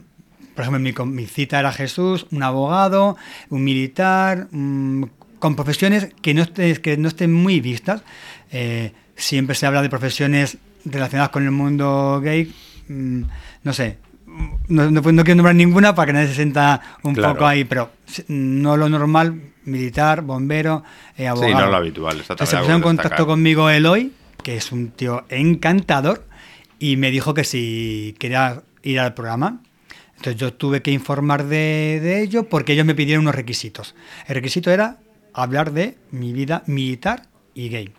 B: por ejemplo, mi, cita era Jesús, un abogado, un militar, mm, con profesiones que no, estén, que no estén muy vistas. Eh, siempre se habla de profesiones relacionadas con el mundo gay. Mm, no sé, no, no, quiero nombrar ninguna para que nadie se sienta un poco ahí, pero no lo normal, militar, bombero, eh, abogado.
A: Sí, no lo habitual. Está
B: se puso en contacto conmigo Eloy, que es un tío encantador, y me dijo que si quería ir al programa. Entonces yo tuve que informar de, de ello porque ellos me pidieron unos requisitos. El requisito era hablar de mi vida militar y gay.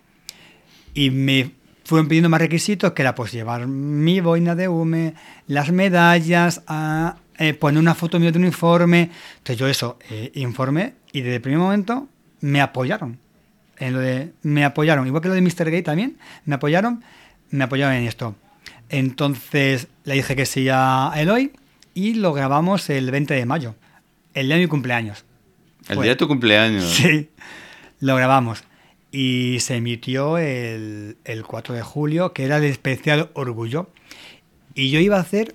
B: Y me fueron pidiendo más requisitos, que era pues llevar mi boina de hume, las medallas, a, eh, poner una foto mío de uniforme. Entonces yo eso eh, informé y desde el primer momento me apoyaron. En lo de, me apoyaron, igual que lo de Mr. Gay también, me apoyaron, me apoyaron en esto. Entonces le dije que sí a Eloy y lo grabamos el 20 de mayo, el día de mi cumpleaños.
A: ¿El día de tu cumpleaños?
B: Sí, lo grabamos y se emitió el, 4 de julio, que era el especial Orgullo. Y yo iba a hacer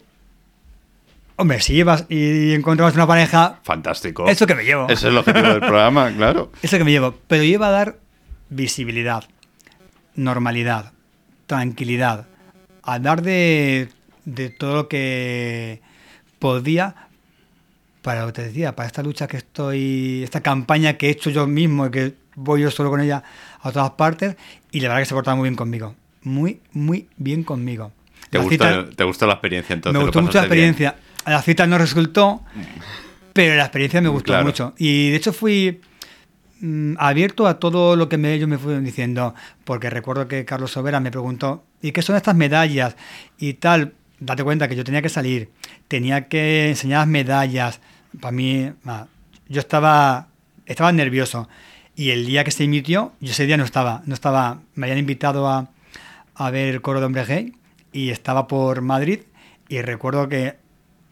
B: Hombre, si llevas y encontramos una pareja.
A: Fantástico.
B: Eso que me llevo.
A: Ese es el objetivo del programa, claro.
B: Eso que me llevo. Pero iba a dar visibilidad, normalidad, tranquilidad. A dar de, de todo lo que podía para lo que te decía, para esta lucha que estoy. Esta campaña que he hecho yo mismo y que voy yo solo con ella a todas partes y la verdad que se portaba muy bien conmigo. Muy, muy bien conmigo.
A: ¿Te, gustó, ¿te gustó la experiencia entonces?
B: Me gustó mucho la experiencia. La cita no resultó, pero la experiencia me gustó mucho. Y de hecho fui mm, abierto a todo lo que me, ellos me fueron diciendo, porque recuerdo que Carlos Sobera me preguntó, ¿y qué son estas medallas? Y tal, date cuenta que yo tenía que salir, tenía que enseñar las medallas. Para mí, yo estaba, estaba nervioso Y el día que se emitió, yo ese día no estaba, no estaba, me habían invitado a, a ver el coro de hombre gay y estaba por Madrid y recuerdo que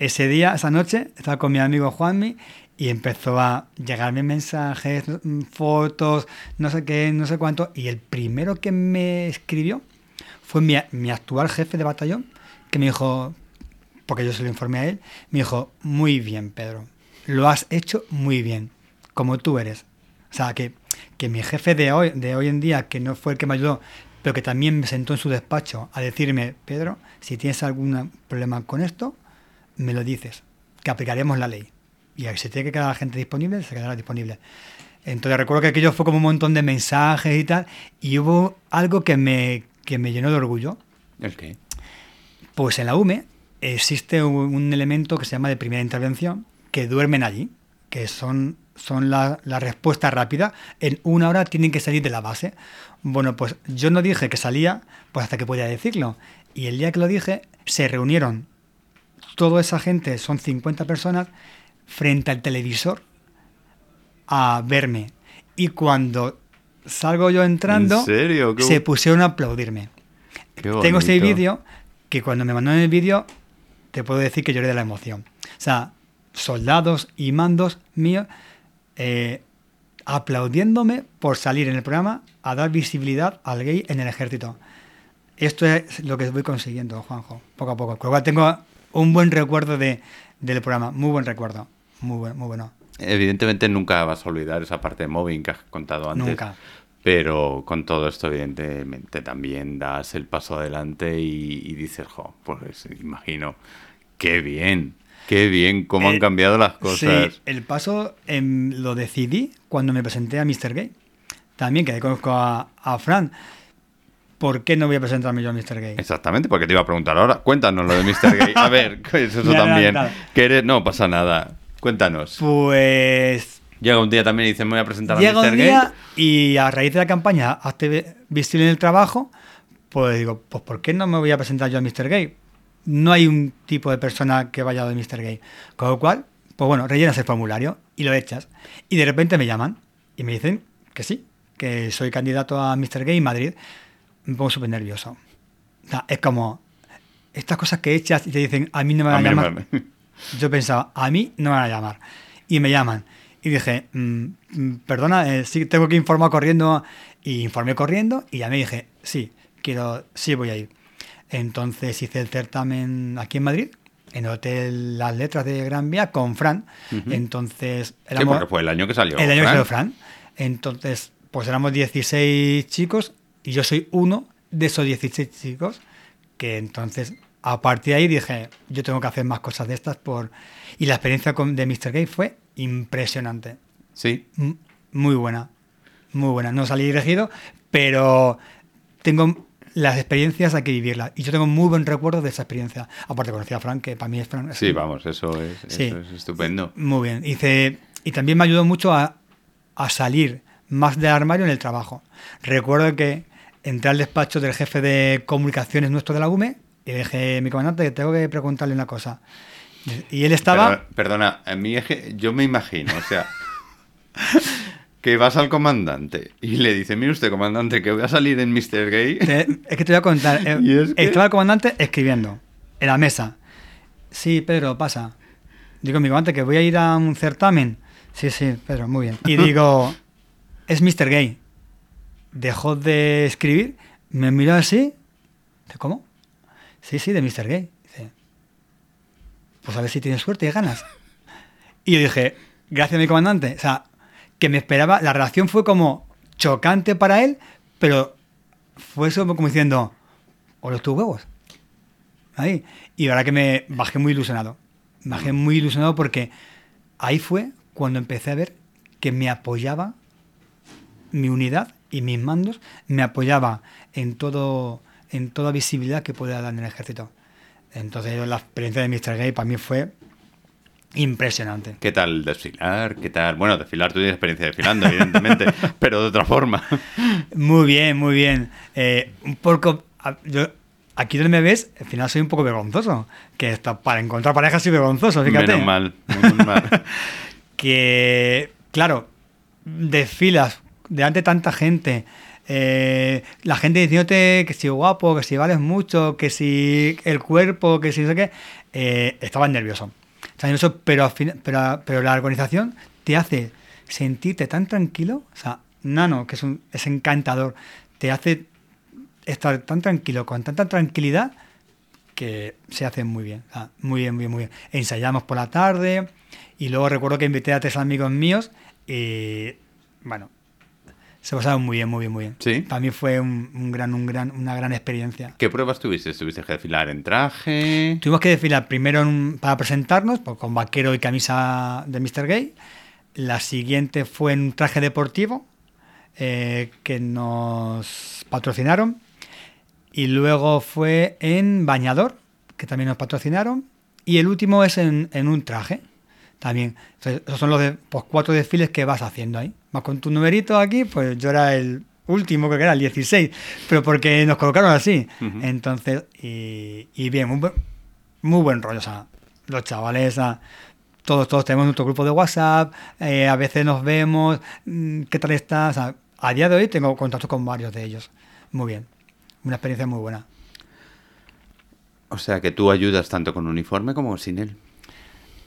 B: ese día, esa noche, estaba con mi amigo Juanmi y empezó a llegarme mensajes, mm, fotos, no sé qué, no sé cuánto. Y el primero que me escribió fue mi, actual jefe de batallón, que me dijo, porque yo se lo informé a él, me dijo, muy bien, Pedro, lo has hecho muy bien, como tú eres. O sea, que, que mi jefe de hoy, de hoy en día, que no fue el que me ayudó, pero que también me sentó en su despacho a decirme, Pedro, si tienes algún problema con esto, me lo dices, que aplicaremos la ley. Y si tiene que quedar la gente disponible, se quedará disponible. Entonces recuerdo que aquello fue como un montón de mensajes y tal, y hubo algo que me, que me llenó de orgullo.
A: ¿El qué?
B: Pues en la UME existe un, elemento que se llama de primera intervención, que duermen allí, que son, son la, la respuesta rápida. En una hora tienen que salir de la base. Bueno, pues yo no dije que salía, pues hasta que podía decirlo. Y el día que lo dije, se reunieron toda esa gente, son 50 personas, frente al televisor a verme. Y cuando salgo yo entrando,
A: ¿En serio? Qué
B: se pusieron a aplaudirme. Tengo ese vídeo que cuando me mandaron el vídeo, te puedo decir que lloré de la emoción. O sea, soldados y mandos míos eh, aplaudiéndome por salir en el programa a dar visibilidad al gay en el ejército. Esto es lo que voy consiguiendo, Juanjo, poco a poco. Cual tengo un buen recuerdo de, del programa, muy buen recuerdo, muy, buen- muy bueno.
A: Evidentemente nunca vas a olvidar esa parte de mobbing que has contado antes.
B: Nunca.
A: Pero con todo esto, evidentemente, también das el paso adelante y, y dices, jo, pues imagino, qué bien, qué bien, cómo han
B: Eh,
A: cambiado las cosas.
B: Sí, el paso em, lo decidí cuando me presenté a Mr. Gay. También, que conozco a, a Fran. ¿Por qué no voy a presentarme yo a Mr. Gay?
A: Exactamente, porque te iba a preguntar ahora. Cuéntanos lo de Mr. Gay. A ver, ¿qué es eso también.
B: adelantado.
A: Que eres... No pasa nada. Cuéntanos.
B: Pues
A: Llega un día también y dices, me voy a presentar
B: llega
A: a Mr.
B: un
A: Gay.
B: día y a raíz de la campaña Hazte visible en el trabajo, pues digo, pues ¿por qué no me voy a presentar yo a Mr. Gay? No hay un tipo de persona que vaya de Mr. Gay. Con lo cual, pues bueno, rellenas el formulario y lo echas. Y de repente me llaman y me dicen que sí, que soy candidato a Mr. Gay en Madrid. Me pongo súper nervioso. Es como estas cosas que echas y te dicen, a mí no me
A: A
B: van a,
A: no
B: llamar.
A: me-
B: Yo pensaba, a mí no me van a llamar. Y me llaman. Y dije, mm, mm, perdona, eh, sí, tengo que informar corriendo. Y informé corriendo y ya me dije, sí, quiero, sí voy a ir. Entonces hice el certamen aquí en Madrid, en el Hotel Las Letras de Gran Vía, con Fran.
A: Ujú.
B: Entonces,
A: Sí,
B: éramos-
A: porque fue el año que salió.
B: el año que
A: Fran.
B: salió Fran. Entonces, pues éramos 16 chicos y yo soy uno de esos 16 chicos que entonces a partir de ahí dije, yo tengo que hacer más cosas de estas por... Y la experiencia con, de Mr. Gay fue impresionante.
A: Sí.
B: M- Muy buena. Muy buena. No salí elegido, pero tengo las experiencias hay que vivirlas. Y yo tengo muy buen recuerdo de esa experiencia. Aparte conocí a Fran, que para mí es Fran. es
A: Sí, vamos, eso es,
B: Sí.
A: eso es estupendo.
B: muy bien. Hice, y también me ayudó mucho a, a salir más del armario en el trabajo. Recuerdo que entré al despacho del jefe de comunicaciones nuestro de la UME y le dije, mi comandante, tengo que preguntarle una cosa. Y él estaba...
A: Perdona, perdona, a mí es que yo me imagino, o sea, que vas al comandante y le dice, mire usted, comandante, que voy a salir en Mr. Gay.
B: Te- es que te voy a contar. Eh,
A: Y es que-
B: Estaba el comandante escribiendo en la mesa. Sí, Pedro, pasa. Digo, mi comandante, que voy a ir a un certamen. Sí, sí, Pedro, muy bien. Y digo, es Mr. Gay. Dejó de escribir, me miró así. Dice, ¿Cómo? Sí, sí, de Mr. Gay. Dice, pues a ver si tienes suerte y ganas. Y yo dije, gracias mi comandante. O sea, que me esperaba, la relación fue como chocante para él, pero fue eso como diciendo, o los tus huevos. Ahí. Y verdad que me bajé muy ilusionado. Bajé muy ilusionado porque ahí fue cuando empecé a ver que me apoyaba mi unidad y mis mandos, me apoyaba en todo en toda visibilidad que podía dar en el ejército. Entonces yo, la experiencia de Mr. Gay para mí fue impresionante.
A: ¿Qué tal desfilar? ¿Qué tal? Bueno, desfilar, tú tienes experiencia desfilando, evidentemente, pero de otra forma.
B: Muy bien, muy bien. Eh, un poco. Yo, aquí donde me ves, al final soy un poco vergonzoso. Que está, para encontrar parejas soy vergonzoso, fíjate.
A: Menos mal, menos mal.
B: Que, claro, desfilas delante de tanta gente, eh, la gente diciéndote que si guapo, que si vales mucho, que si el cuerpo, que si no sé qué, eh, nervioso. Estaba nervioso, pero, al fin- pero, pero la organización te hace sentirte tan tranquilo, o sea, Nano, que es, un, es encantador, te hace estar tan tranquilo, con tanta tranquilidad, que se hace muy bien, muy bien, muy bien, muy bien. Ensayamos por la tarde y luego recuerdo que invité a tres amigos míos y, bueno, se pasaron muy bien, muy bien, muy bien.
A: Sí.
B: Para mí fue un, un gran, un gran, una gran experiencia.
A: ¿Qué pruebas tuviste? ¿Tuviste que desfilar en traje?
B: Tuvimos que desfilar primero en- para presentarnos, pues, con vaquero y camisa de Mr. Gay. La siguiente fue en un traje deportivo eh, que nos patrocinaron. Y luego fue en bañador, que también nos patrocinaron. Y el último es en, en un traje, también. Entonces, esos son los de, pues, cuatro desfiles que vas haciendo ahí. Vas con tu numerito aquí, pues yo era el último, creo que era el 16, pero porque nos colocaron así. Entonces, y, y bien, muy, buen- muy buen rollo. O sea, los chavales, todos, todos tenemos nuestro grupo de WhatsApp, eh, a veces nos vemos, mm, ¿qué tal estás? O sea, a día de hoy tengo contacto con varios de ellos. Muy bien, una experiencia muy buena.
A: O sea que tú ayudas tanto con uniforme como sin él.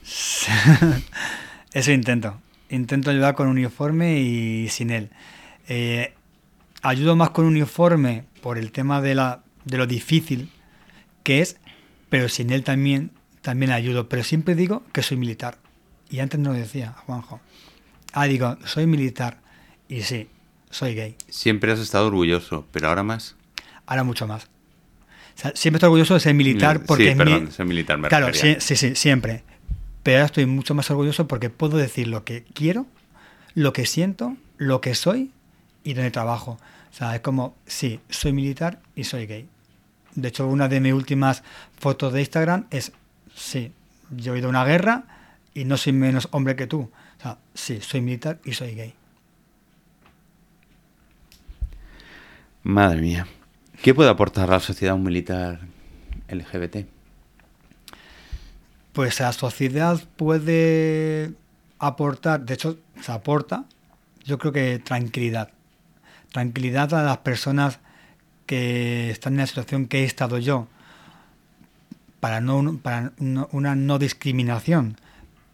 B: Eso intento. Intento ayudar con uniforme y sin él. Eh, ayudo más con uniforme por el tema de, la, de lo difícil que es, pero sin él también, también ayudo. Pero siempre digo que soy militar. Y antes no lo decía, Juanjo. Ah, digo, soy militar. Y sí, soy gay.
A: Siempre has estado orgulloso, pero ahora más.
B: Ahora mucho más. O sea, siempre estoy orgulloso de ser militar porque
A: sí,
B: es mi-
A: ser militar me
B: Claro, sí, sí, siempre. Pero ahora estoy mucho más orgulloso porque puedo decir lo que quiero, lo que siento, lo que soy y donde trabajo. O sea, es como, sí, soy militar y soy gay. De hecho, una de mis últimas fotos de Instagram es, sí, yo he ido a una guerra y no soy menos hombre que tú. O sea, sí, soy militar y soy gay.
A: Madre mía. ¿Qué puede aportar a la sociedad un militar LGBT?
B: Pues la sociedad puede aportar, de hecho, se aporta, yo creo que tranquilidad. Tranquilidad a las personas que están en la situación que he estado yo, para, no, para una no discriminación,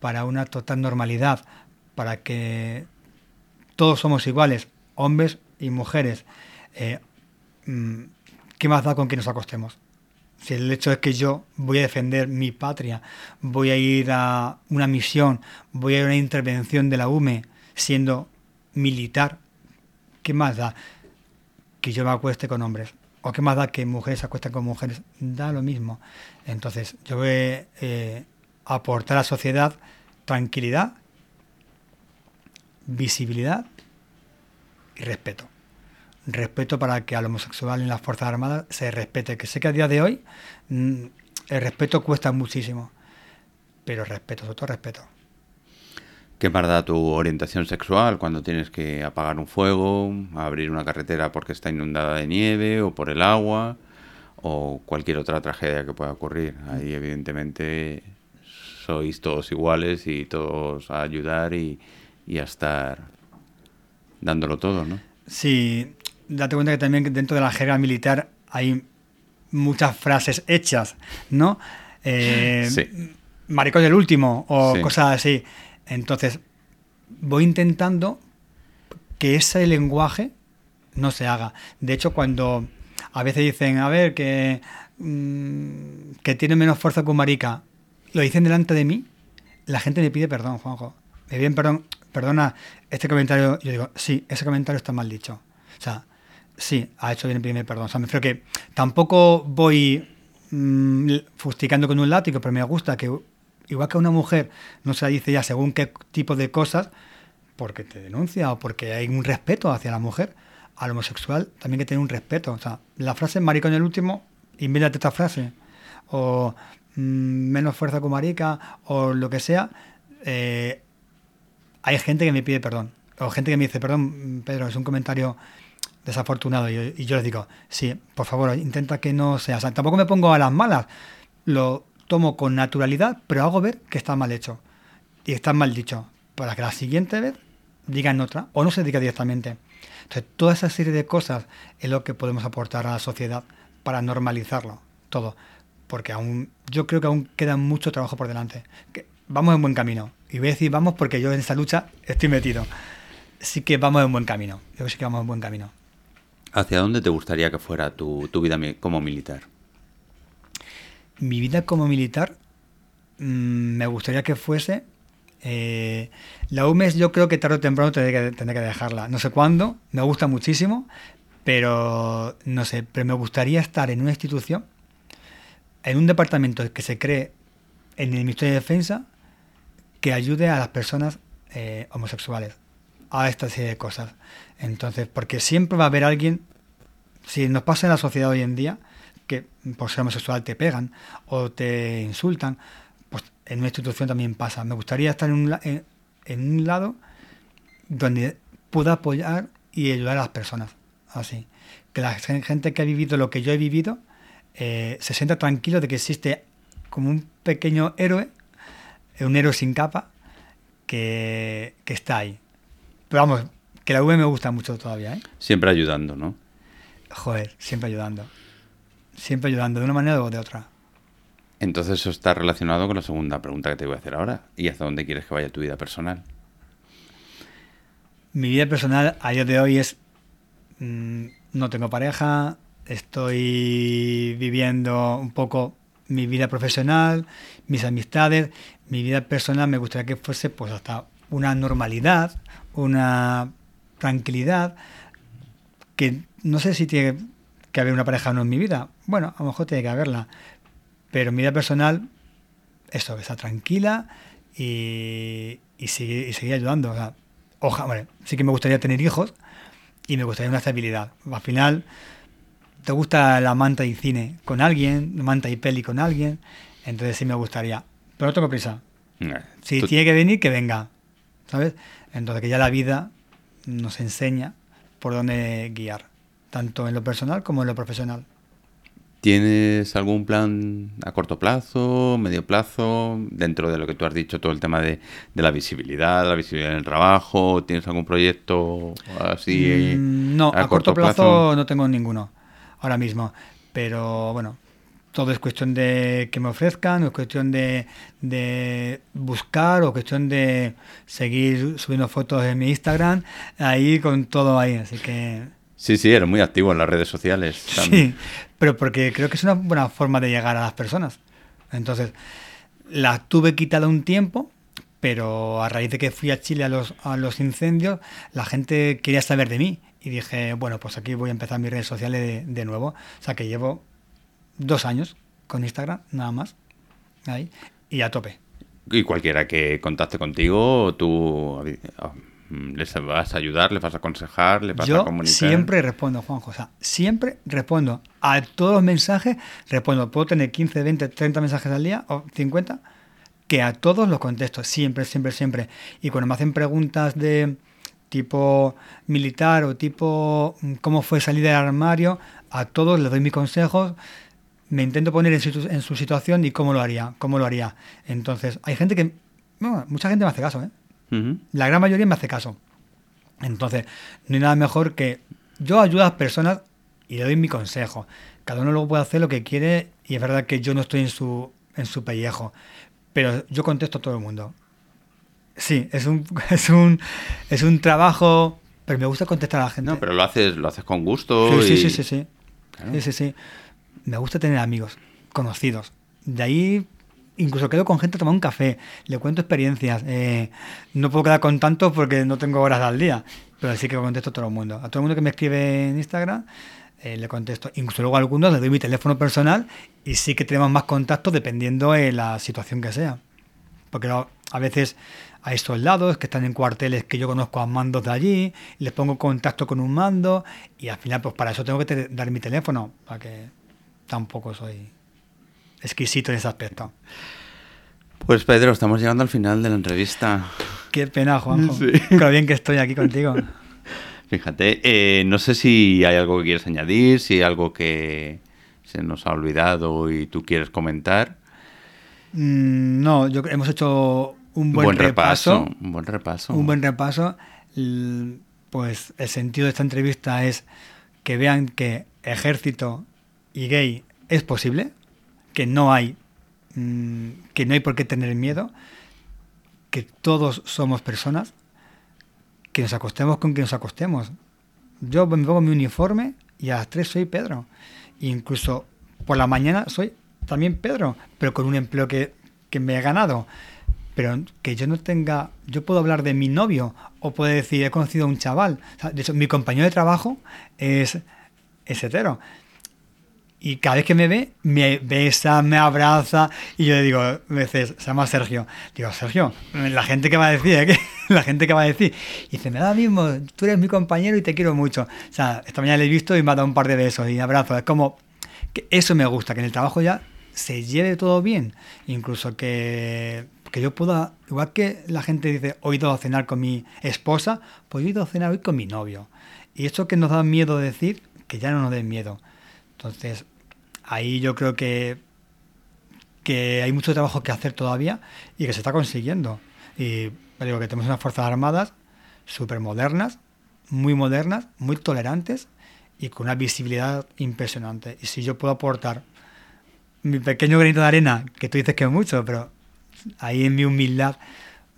B: para una total normalidad, para que todos somos iguales, hombres y mujeres. Eh, mm, ¿Qué más da con que nos acostemos? Si el hecho es que yo voy a defender mi patria, voy a ir a una misión, voy a ir a una intervención de la UME siendo militar, ¿qué más da que yo me acueste con hombres? ¿O qué más da que mujeres se acuesten con mujeres? Da lo mismo. Entonces, yo voy a eh, aportar a la sociedad tranquilidad, visibilidad y respeto respeto para que al homosexual en las Fuerzas Armadas se respete. Que sé que a día de hoy mm, el respeto cuesta muchísimo, pero respeto, sobre todo respeto.
A: ¿Qué más da tu orientación sexual cuando tienes que apagar un fuego, abrir una carretera porque está inundada de nieve o por el agua o cualquier otra tragedia que pueda ocurrir? Ahí evidentemente sois todos iguales y todos a ayudar y, y a estar dándolo todo, ¿no?
B: Sí, date cuenta que también dentro de la jerga militar hay muchas frases hechas, ¿no? Eh,
A: Sí.
B: Maricón el último o
A: Sí.
B: cosas así. Entonces, voy intentando que ese lenguaje no se haga. De hecho, cuando a veces dicen, a ver, que, mm, que tiene menos fuerza que un marica, lo dicen delante de mí, la gente me pide perdón, Juanjo. Me piden perdón, perdona este comentario. Yo digo, sí, ese comentario está mal dicho. O sea, sí, ha hecho bien en pedirme perdón. O sea, me refiero que tampoco voy mm, fustigando con un látigo, pero me gusta que, igual que una mujer no se la dice ya según qué tipo de cosas, porque te denuncia o porque hay un respeto hacia la mujer, al homosexual también hay que tener un respeto. O sea, la frase maricón el último, invéntate esta frase. O mm, menos fuerza con marica, o lo que sea. eh, hay gente que me pide perdón. O gente que me dice, perdón, Pedro, es un comentario desafortunado. Y yo, y yo les digo, sí, por favor, intenta que no sea. Tampoco me pongo a las malas. Lo tomo con naturalidad, pero hago ver que está mal hecho. Y está mal dicho. Para que la siguiente vez digan otra. O no se diga directamente. Entonces, toda esa serie de cosas es lo que podemos aportar a la sociedad para normalizarlo todo. Porque aún, yo creo que aún queda mucho trabajo por delante. Vamos en buen camino. Y voy a decir vamos porque yo en esa lucha estoy metido. Sí que vamos en buen camino. Yo sí que vamos en buen camino.
A: ¿Hacia dónde te gustaría que fuera tu, tu vida como militar?
B: Mi vida como militar mm, me gustaría que fuese... Eh, la UMES yo creo que tarde o temprano tendré que, tendré que dejarla. No sé cuándo, me gusta muchísimo, pero no sé, pero me gustaría estar en una institución, en un departamento que se cree en el Ministerio de Defensa, que ayude a las personas eh, homosexuales a esta serie de cosas. Entonces, porque siempre va a haber alguien, si nos pasa en la sociedad hoy en día, que por ser homosexual te pegan o te insultan, pues en una institución también pasa. Me gustaría estar en un, en un lado donde pueda apoyar y ayudar a las personas así. Que la gente que ha vivido lo que yo he vivido eh, se sienta tranquilo de que existe como un pequeño héroe, un héroe sin capa, que, está ahí. Pero vamos, que la V me gusta mucho todavía. ¿eh?
A: Siempre ayudando, ¿no?
B: Joder, siempre ayudando. Siempre ayudando, de una manera o de otra.
A: Entonces eso está relacionado con la segunda pregunta que te voy a hacer ahora. ¿Y hasta dónde quieres que vaya tu vida personal?
B: Mi vida personal a día de hoy es Mm, no tengo pareja, estoy viviendo un poco mi vida profesional, mis amistades, mi vida personal me gustaría que fuese pues hasta una normalidad, una tranquilidad, que no sé si tiene que haber una pareja o no en mi vida. Bueno, a lo mejor tiene que haberla, pero mi vida personal, eso, está tranquila y, y, seguir, ayudando. O sea, sí que me gustaría tener hijos, y me gustaría una estabilidad. Al final, te gusta la manta y cine con alguien, manta y peli con alguien, entonces sí me gustaría. Pero no tengo prisa. Eh, si tiene que venir, que venga. ¿Sabes? Entonces que ya la vida nos enseña por dónde guiar, tanto en lo personal como en lo profesional.
A: ¿Tienes algún plan a corto plazo, medio plazo, dentro de lo que tú has dicho, todo el tema de, la visibilidad, la visibilidad en el trabajo? ¿Tienes algún proyecto así?
B: Mm, no, a, corto, plazo, no tengo ninguno ahora mismo. Pero bueno, todo es cuestión de que me ofrezcan, es cuestión de, de, buscar o cuestión de seguir subiendo fotos en mi Instagram, ahí con todo ahí, así que...
A: Sí, sí, eres muy activo en las redes sociales.
B: Sí, pero porque creo que es una buena forma de llegar a las personas. Entonces, la tuve quitada un tiempo, pero a raíz de que fui a Chile a los, a los incendios, la gente quería saber de mí. Y dije, bueno, pues aquí voy a empezar mis redes sociales de, nuevo. O sea que llevo dos años con Instagram, nada más. Ahí. Y a tope.
A: Y cualquiera que contacte contigo, tú Mm, ¿Les vas a ayudar? ¿Les vas a aconsejar? ¿Les vas a comunicar?
B: Siempre respondo, Juanjo. O sea, siempre respondo a todos los mensajes. Respondo. Puedo tener 15, 20, 30 mensajes al día o 50 que a todos los contesto. Siempre, siempre, siempre. Y cuando me hacen preguntas de tipo militar o tipo mm, cómo fue salir del armario, a todos les doy mis consejos. Me intento poner en su, en su situación y cómo lo haría, cómo lo haría. Entonces, hay gente que, mucha gente me hace caso, ¿eh? La gran mayoría me hace caso. Entonces, no hay nada mejor que yo ayudo a las personas y le doy mi consejo. Cada uno luego puede hacer lo que quiere y es verdad que yo no estoy en su, en su pellejo, pero yo contesto a todo el mundo. Sí, es un, es un, es un trabajo, pero me gusta contestar a la gente.
A: No, pero lo haces, lo haces con gusto.
B: Sí, sí, sí, sí. Sí, sí, sí. Me gusta tener amigos, conocidos. De ahí incluso quedo con gente a tomar un café, le cuento experiencias. Eh, no puedo quedar con tantos porque no tengo horas al día, pero sí que contesto a todo el mundo. A todo el mundo que me escribe en Instagram eh, le contesto. Incluso luego a algunos le doy mi teléfono personal y sí que tenemos más contacto dependiendo de la situación que sea. Porque a veces hay soldados que están en cuarteles que yo conozco a mandos de allí, les pongo contacto con un mando y al final pues para eso tengo que dar mi teléfono, para que tampoco soy exquisito en ese aspecto.
A: Pues Pedro, estamos llegando al final de la entrevista.
B: Qué pena, Juanjo. Sí. Pero bien que estoy aquí contigo.
A: Fíjate, eh, no sé si hay algo que quieres añadir, si hay algo que se nos ha olvidado y tú quieres comentar.
B: Mm, no, yo hemos hecho un buen, repaso,
A: Un buen repaso.
B: Un buen repaso. pues el sentido de esta entrevista es que vean que ejército y gay es posible, que no hay mm, que no hay por qué tener miedo, que todos somos personas, que nos acostemos con quien nos acostemos. Yo me pongo mi uniforme y a las 3 soy Pedro. Incluso por la mañana soy también Pedro, pero con un empleo que, que me he ganado. Pero que yo no tenga, yo puedo hablar de mi novio o puedo decir, he conocido a un chaval. de hecho, mi compañero de trabajo es, es hetero. Y cada vez que me ve, me besa, me abraza. Y yo le digo, a veces, se llama Sergio. Digo, Sergio, la gente que va a decir, ¿eh? la gente que va a decir. Y dice, me da mismo, tú eres mi compañero y te quiero mucho. O sea, esta mañana le he visto y me ha dado un par de besos y abrazos. Es como, eso me gusta, que en el trabajo ya se lleve todo bien. Incluso que, que yo pueda, igual que la gente dice, hoy he ido a cenar con mi esposa, pues he ido a cenar hoy con mi novio. Y eso que nos da miedo decir, que ya no nos den miedo. Entonces, ahí yo creo que, que hay mucho trabajo que hacer todavía y que se está consiguiendo. Y digo que tenemos unas Fuerzas Armadas súper modernas, muy modernas, muy tolerantes y con una visibilidad impresionante. Y si yo puedo aportar mi pequeño granito de arena, que tú dices que es mucho, pero ahí en mi humildad,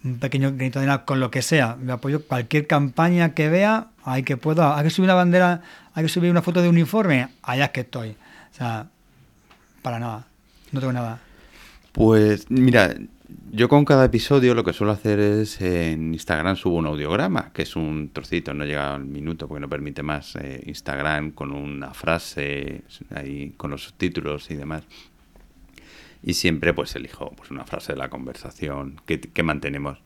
B: un pequeño granito de arena con lo que sea, me apoyo cualquier campaña que vea, hay que puedo, hay que subir una bandera, hay que subir una foto de uniforme, allá es que estoy. O sea, para nada, no tengo nada.
A: Pues mira, yo con cada episodio lo que suelo hacer es en Instagram subo un audiograma, que es un trocito, no llega al minuto porque no permite más eh, Instagram con una frase ahí con los subtítulos y demás. Y siempre pues elijo pues una frase de la conversación que, que mantenemos.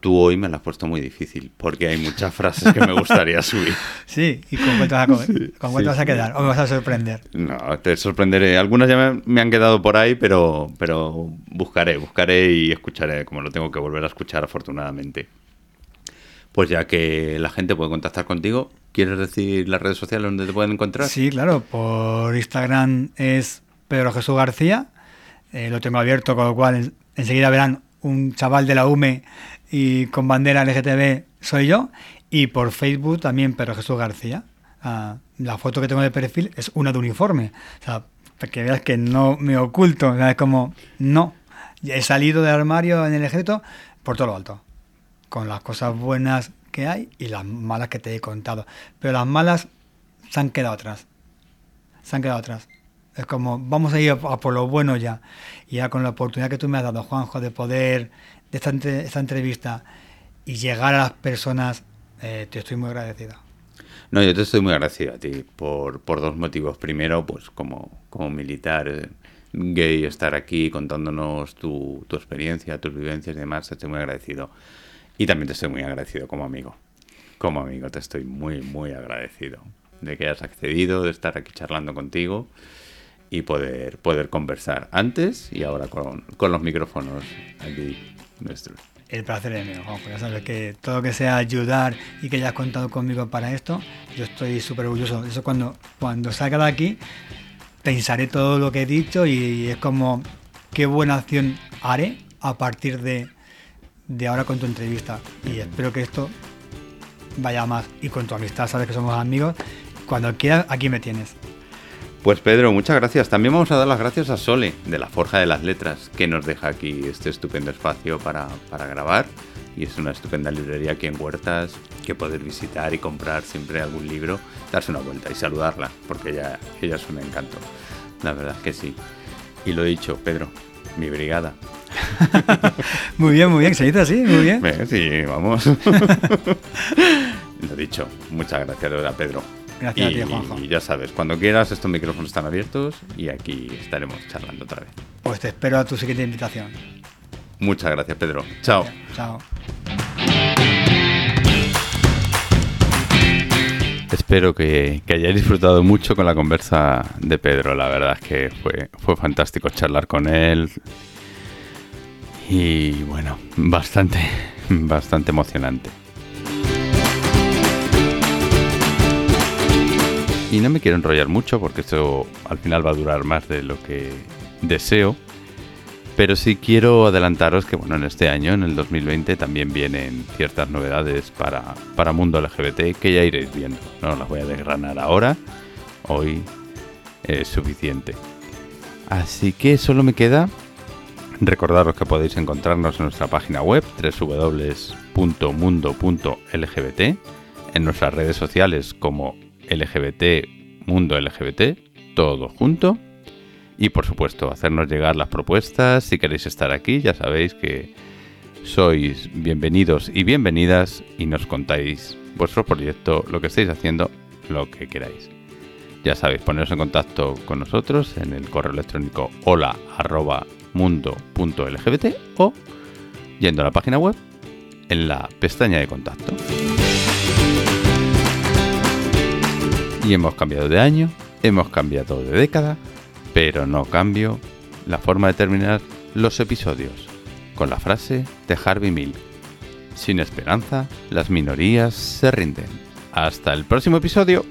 A: Tú hoy me la has puesto muy difícil porque hay muchas frases que me gustaría subir.
B: Sí, ¿y con cuánto vas a, vas a quedar? ¿O me vas a sorprender?
A: No, te sorprenderé. Algunas ya me, han quedado por ahí, pero, pero buscaré, buscaré y escucharé, como lo tengo que volver a escuchar afortunadamente. Pues ya que la gente puede contactar contigo, ¿quieres decir las redes sociales donde te pueden encontrar?
B: Sí, claro, por Instagram es Pedro Jesús García, eh, lo tengo abierto, con lo cual enseguida verán un chaval de la UME y con bandera LGTB soy yo. Y por Facebook también Pedro Jesús García. Ah, la foto que tengo de perfil es una de uniforme. O sea, para que veas que no me oculto. es como, no. He salido del armario en el ejército por todo lo alto. Con las cosas buenas que hay y las malas que te he contado. Pero las malas se han quedado atrás. Se han quedado atrás. Es como, vamos a ir a, por lo bueno ya. Y ya con la oportunidad que tú me has dado, Juanjo, de poder de esta, esta entrevista y llegar a las personas, eh, te estoy muy agradecido.
A: No, yo te estoy muy agradecido a ti por, por dos motivos. Primero, pues como, como militar eh, gay, estar aquí contándonos tu, tu experiencia, tus vivencias y demás, te estoy muy agradecido. Y también te estoy muy agradecido como amigo. Como amigo, te estoy muy, muy agradecido de que hayas accedido, de estar aquí charlando contigo y poder, poder conversar antes y ahora con, con los micrófonos aquí
B: el placer es mío, Juanjo. Ya sabes que todo lo que sea ayudar y que hayas contado conmigo para esto, yo estoy súper orgulloso. Eso cuando, cuando salga de aquí, pensaré todo lo que he dicho y es como qué buena acción haré a partir de, de ahora con tu entrevista. Y espero que esto vaya más. Y con tu amistad, sabes que somos amigos. Cuando quieras, aquí me tienes.
A: Pues Pedro, muchas gracias. También vamos a dar las gracias a Sole, de la Forja de las Letras, que nos deja aquí este estupendo espacio para, grabar. Y es una estupenda librería aquí en Huertas, que poder visitar y comprar siempre algún libro, darse una vuelta y saludarla, porque ella, ella es un encanto. La verdad que sí. Y lo he dicho, Pedro, mi brigada.
B: muy bien, muy bien, se dice así, muy bien.
A: Sí, vamos. lo dicho, muchas gracias de verdad, Pedro.
B: Gracias a ti, Juanjo.
A: Y ya sabes, cuando quieras, estos micrófonos están abiertos y aquí estaremos charlando otra vez.
B: Pues te espero a tu siguiente invitación.
A: Muchas gracias, Pedro. Chao.
B: chao.
A: Espero que, que, hayáis disfrutado mucho con la conversa de Pedro. La verdad es que fue, fue fantástico charlar con él. Y bueno, bastante, bastante emocionante. Y no me quiero enrollar mucho porque esto al final va a durar más de lo que deseo. Pero sí quiero adelantaros que bueno, en este año, en el 2020, también vienen ciertas novedades para, para Mundo LGBT que ya iréis viendo. No las voy a desgranar ahora. Hoy es suficiente. Así que solo me queda recordaros que podéis encontrarnos en nuestra página web www.mundo.lgbt, en nuestras redes sociales como LGBT Mundo LGBT, todo junto. Y por supuesto, hacernos llegar las propuestas. Si queréis estar aquí, ya sabéis que sois bienvenidos y bienvenidas y nos contáis vuestro proyecto, lo que estáis haciendo, lo que queráis. Ya sabéis, poneros en contacto con nosotros en el correo electrónico hola o yendo a la página web en la pestaña de contacto. Y hemos cambiado de año, hemos cambiado de década, pero no cambio la forma de terminar los episodios con la frase de Harvey Milk. Sin esperanza, las minorías se rinden. Hasta el próximo episodio.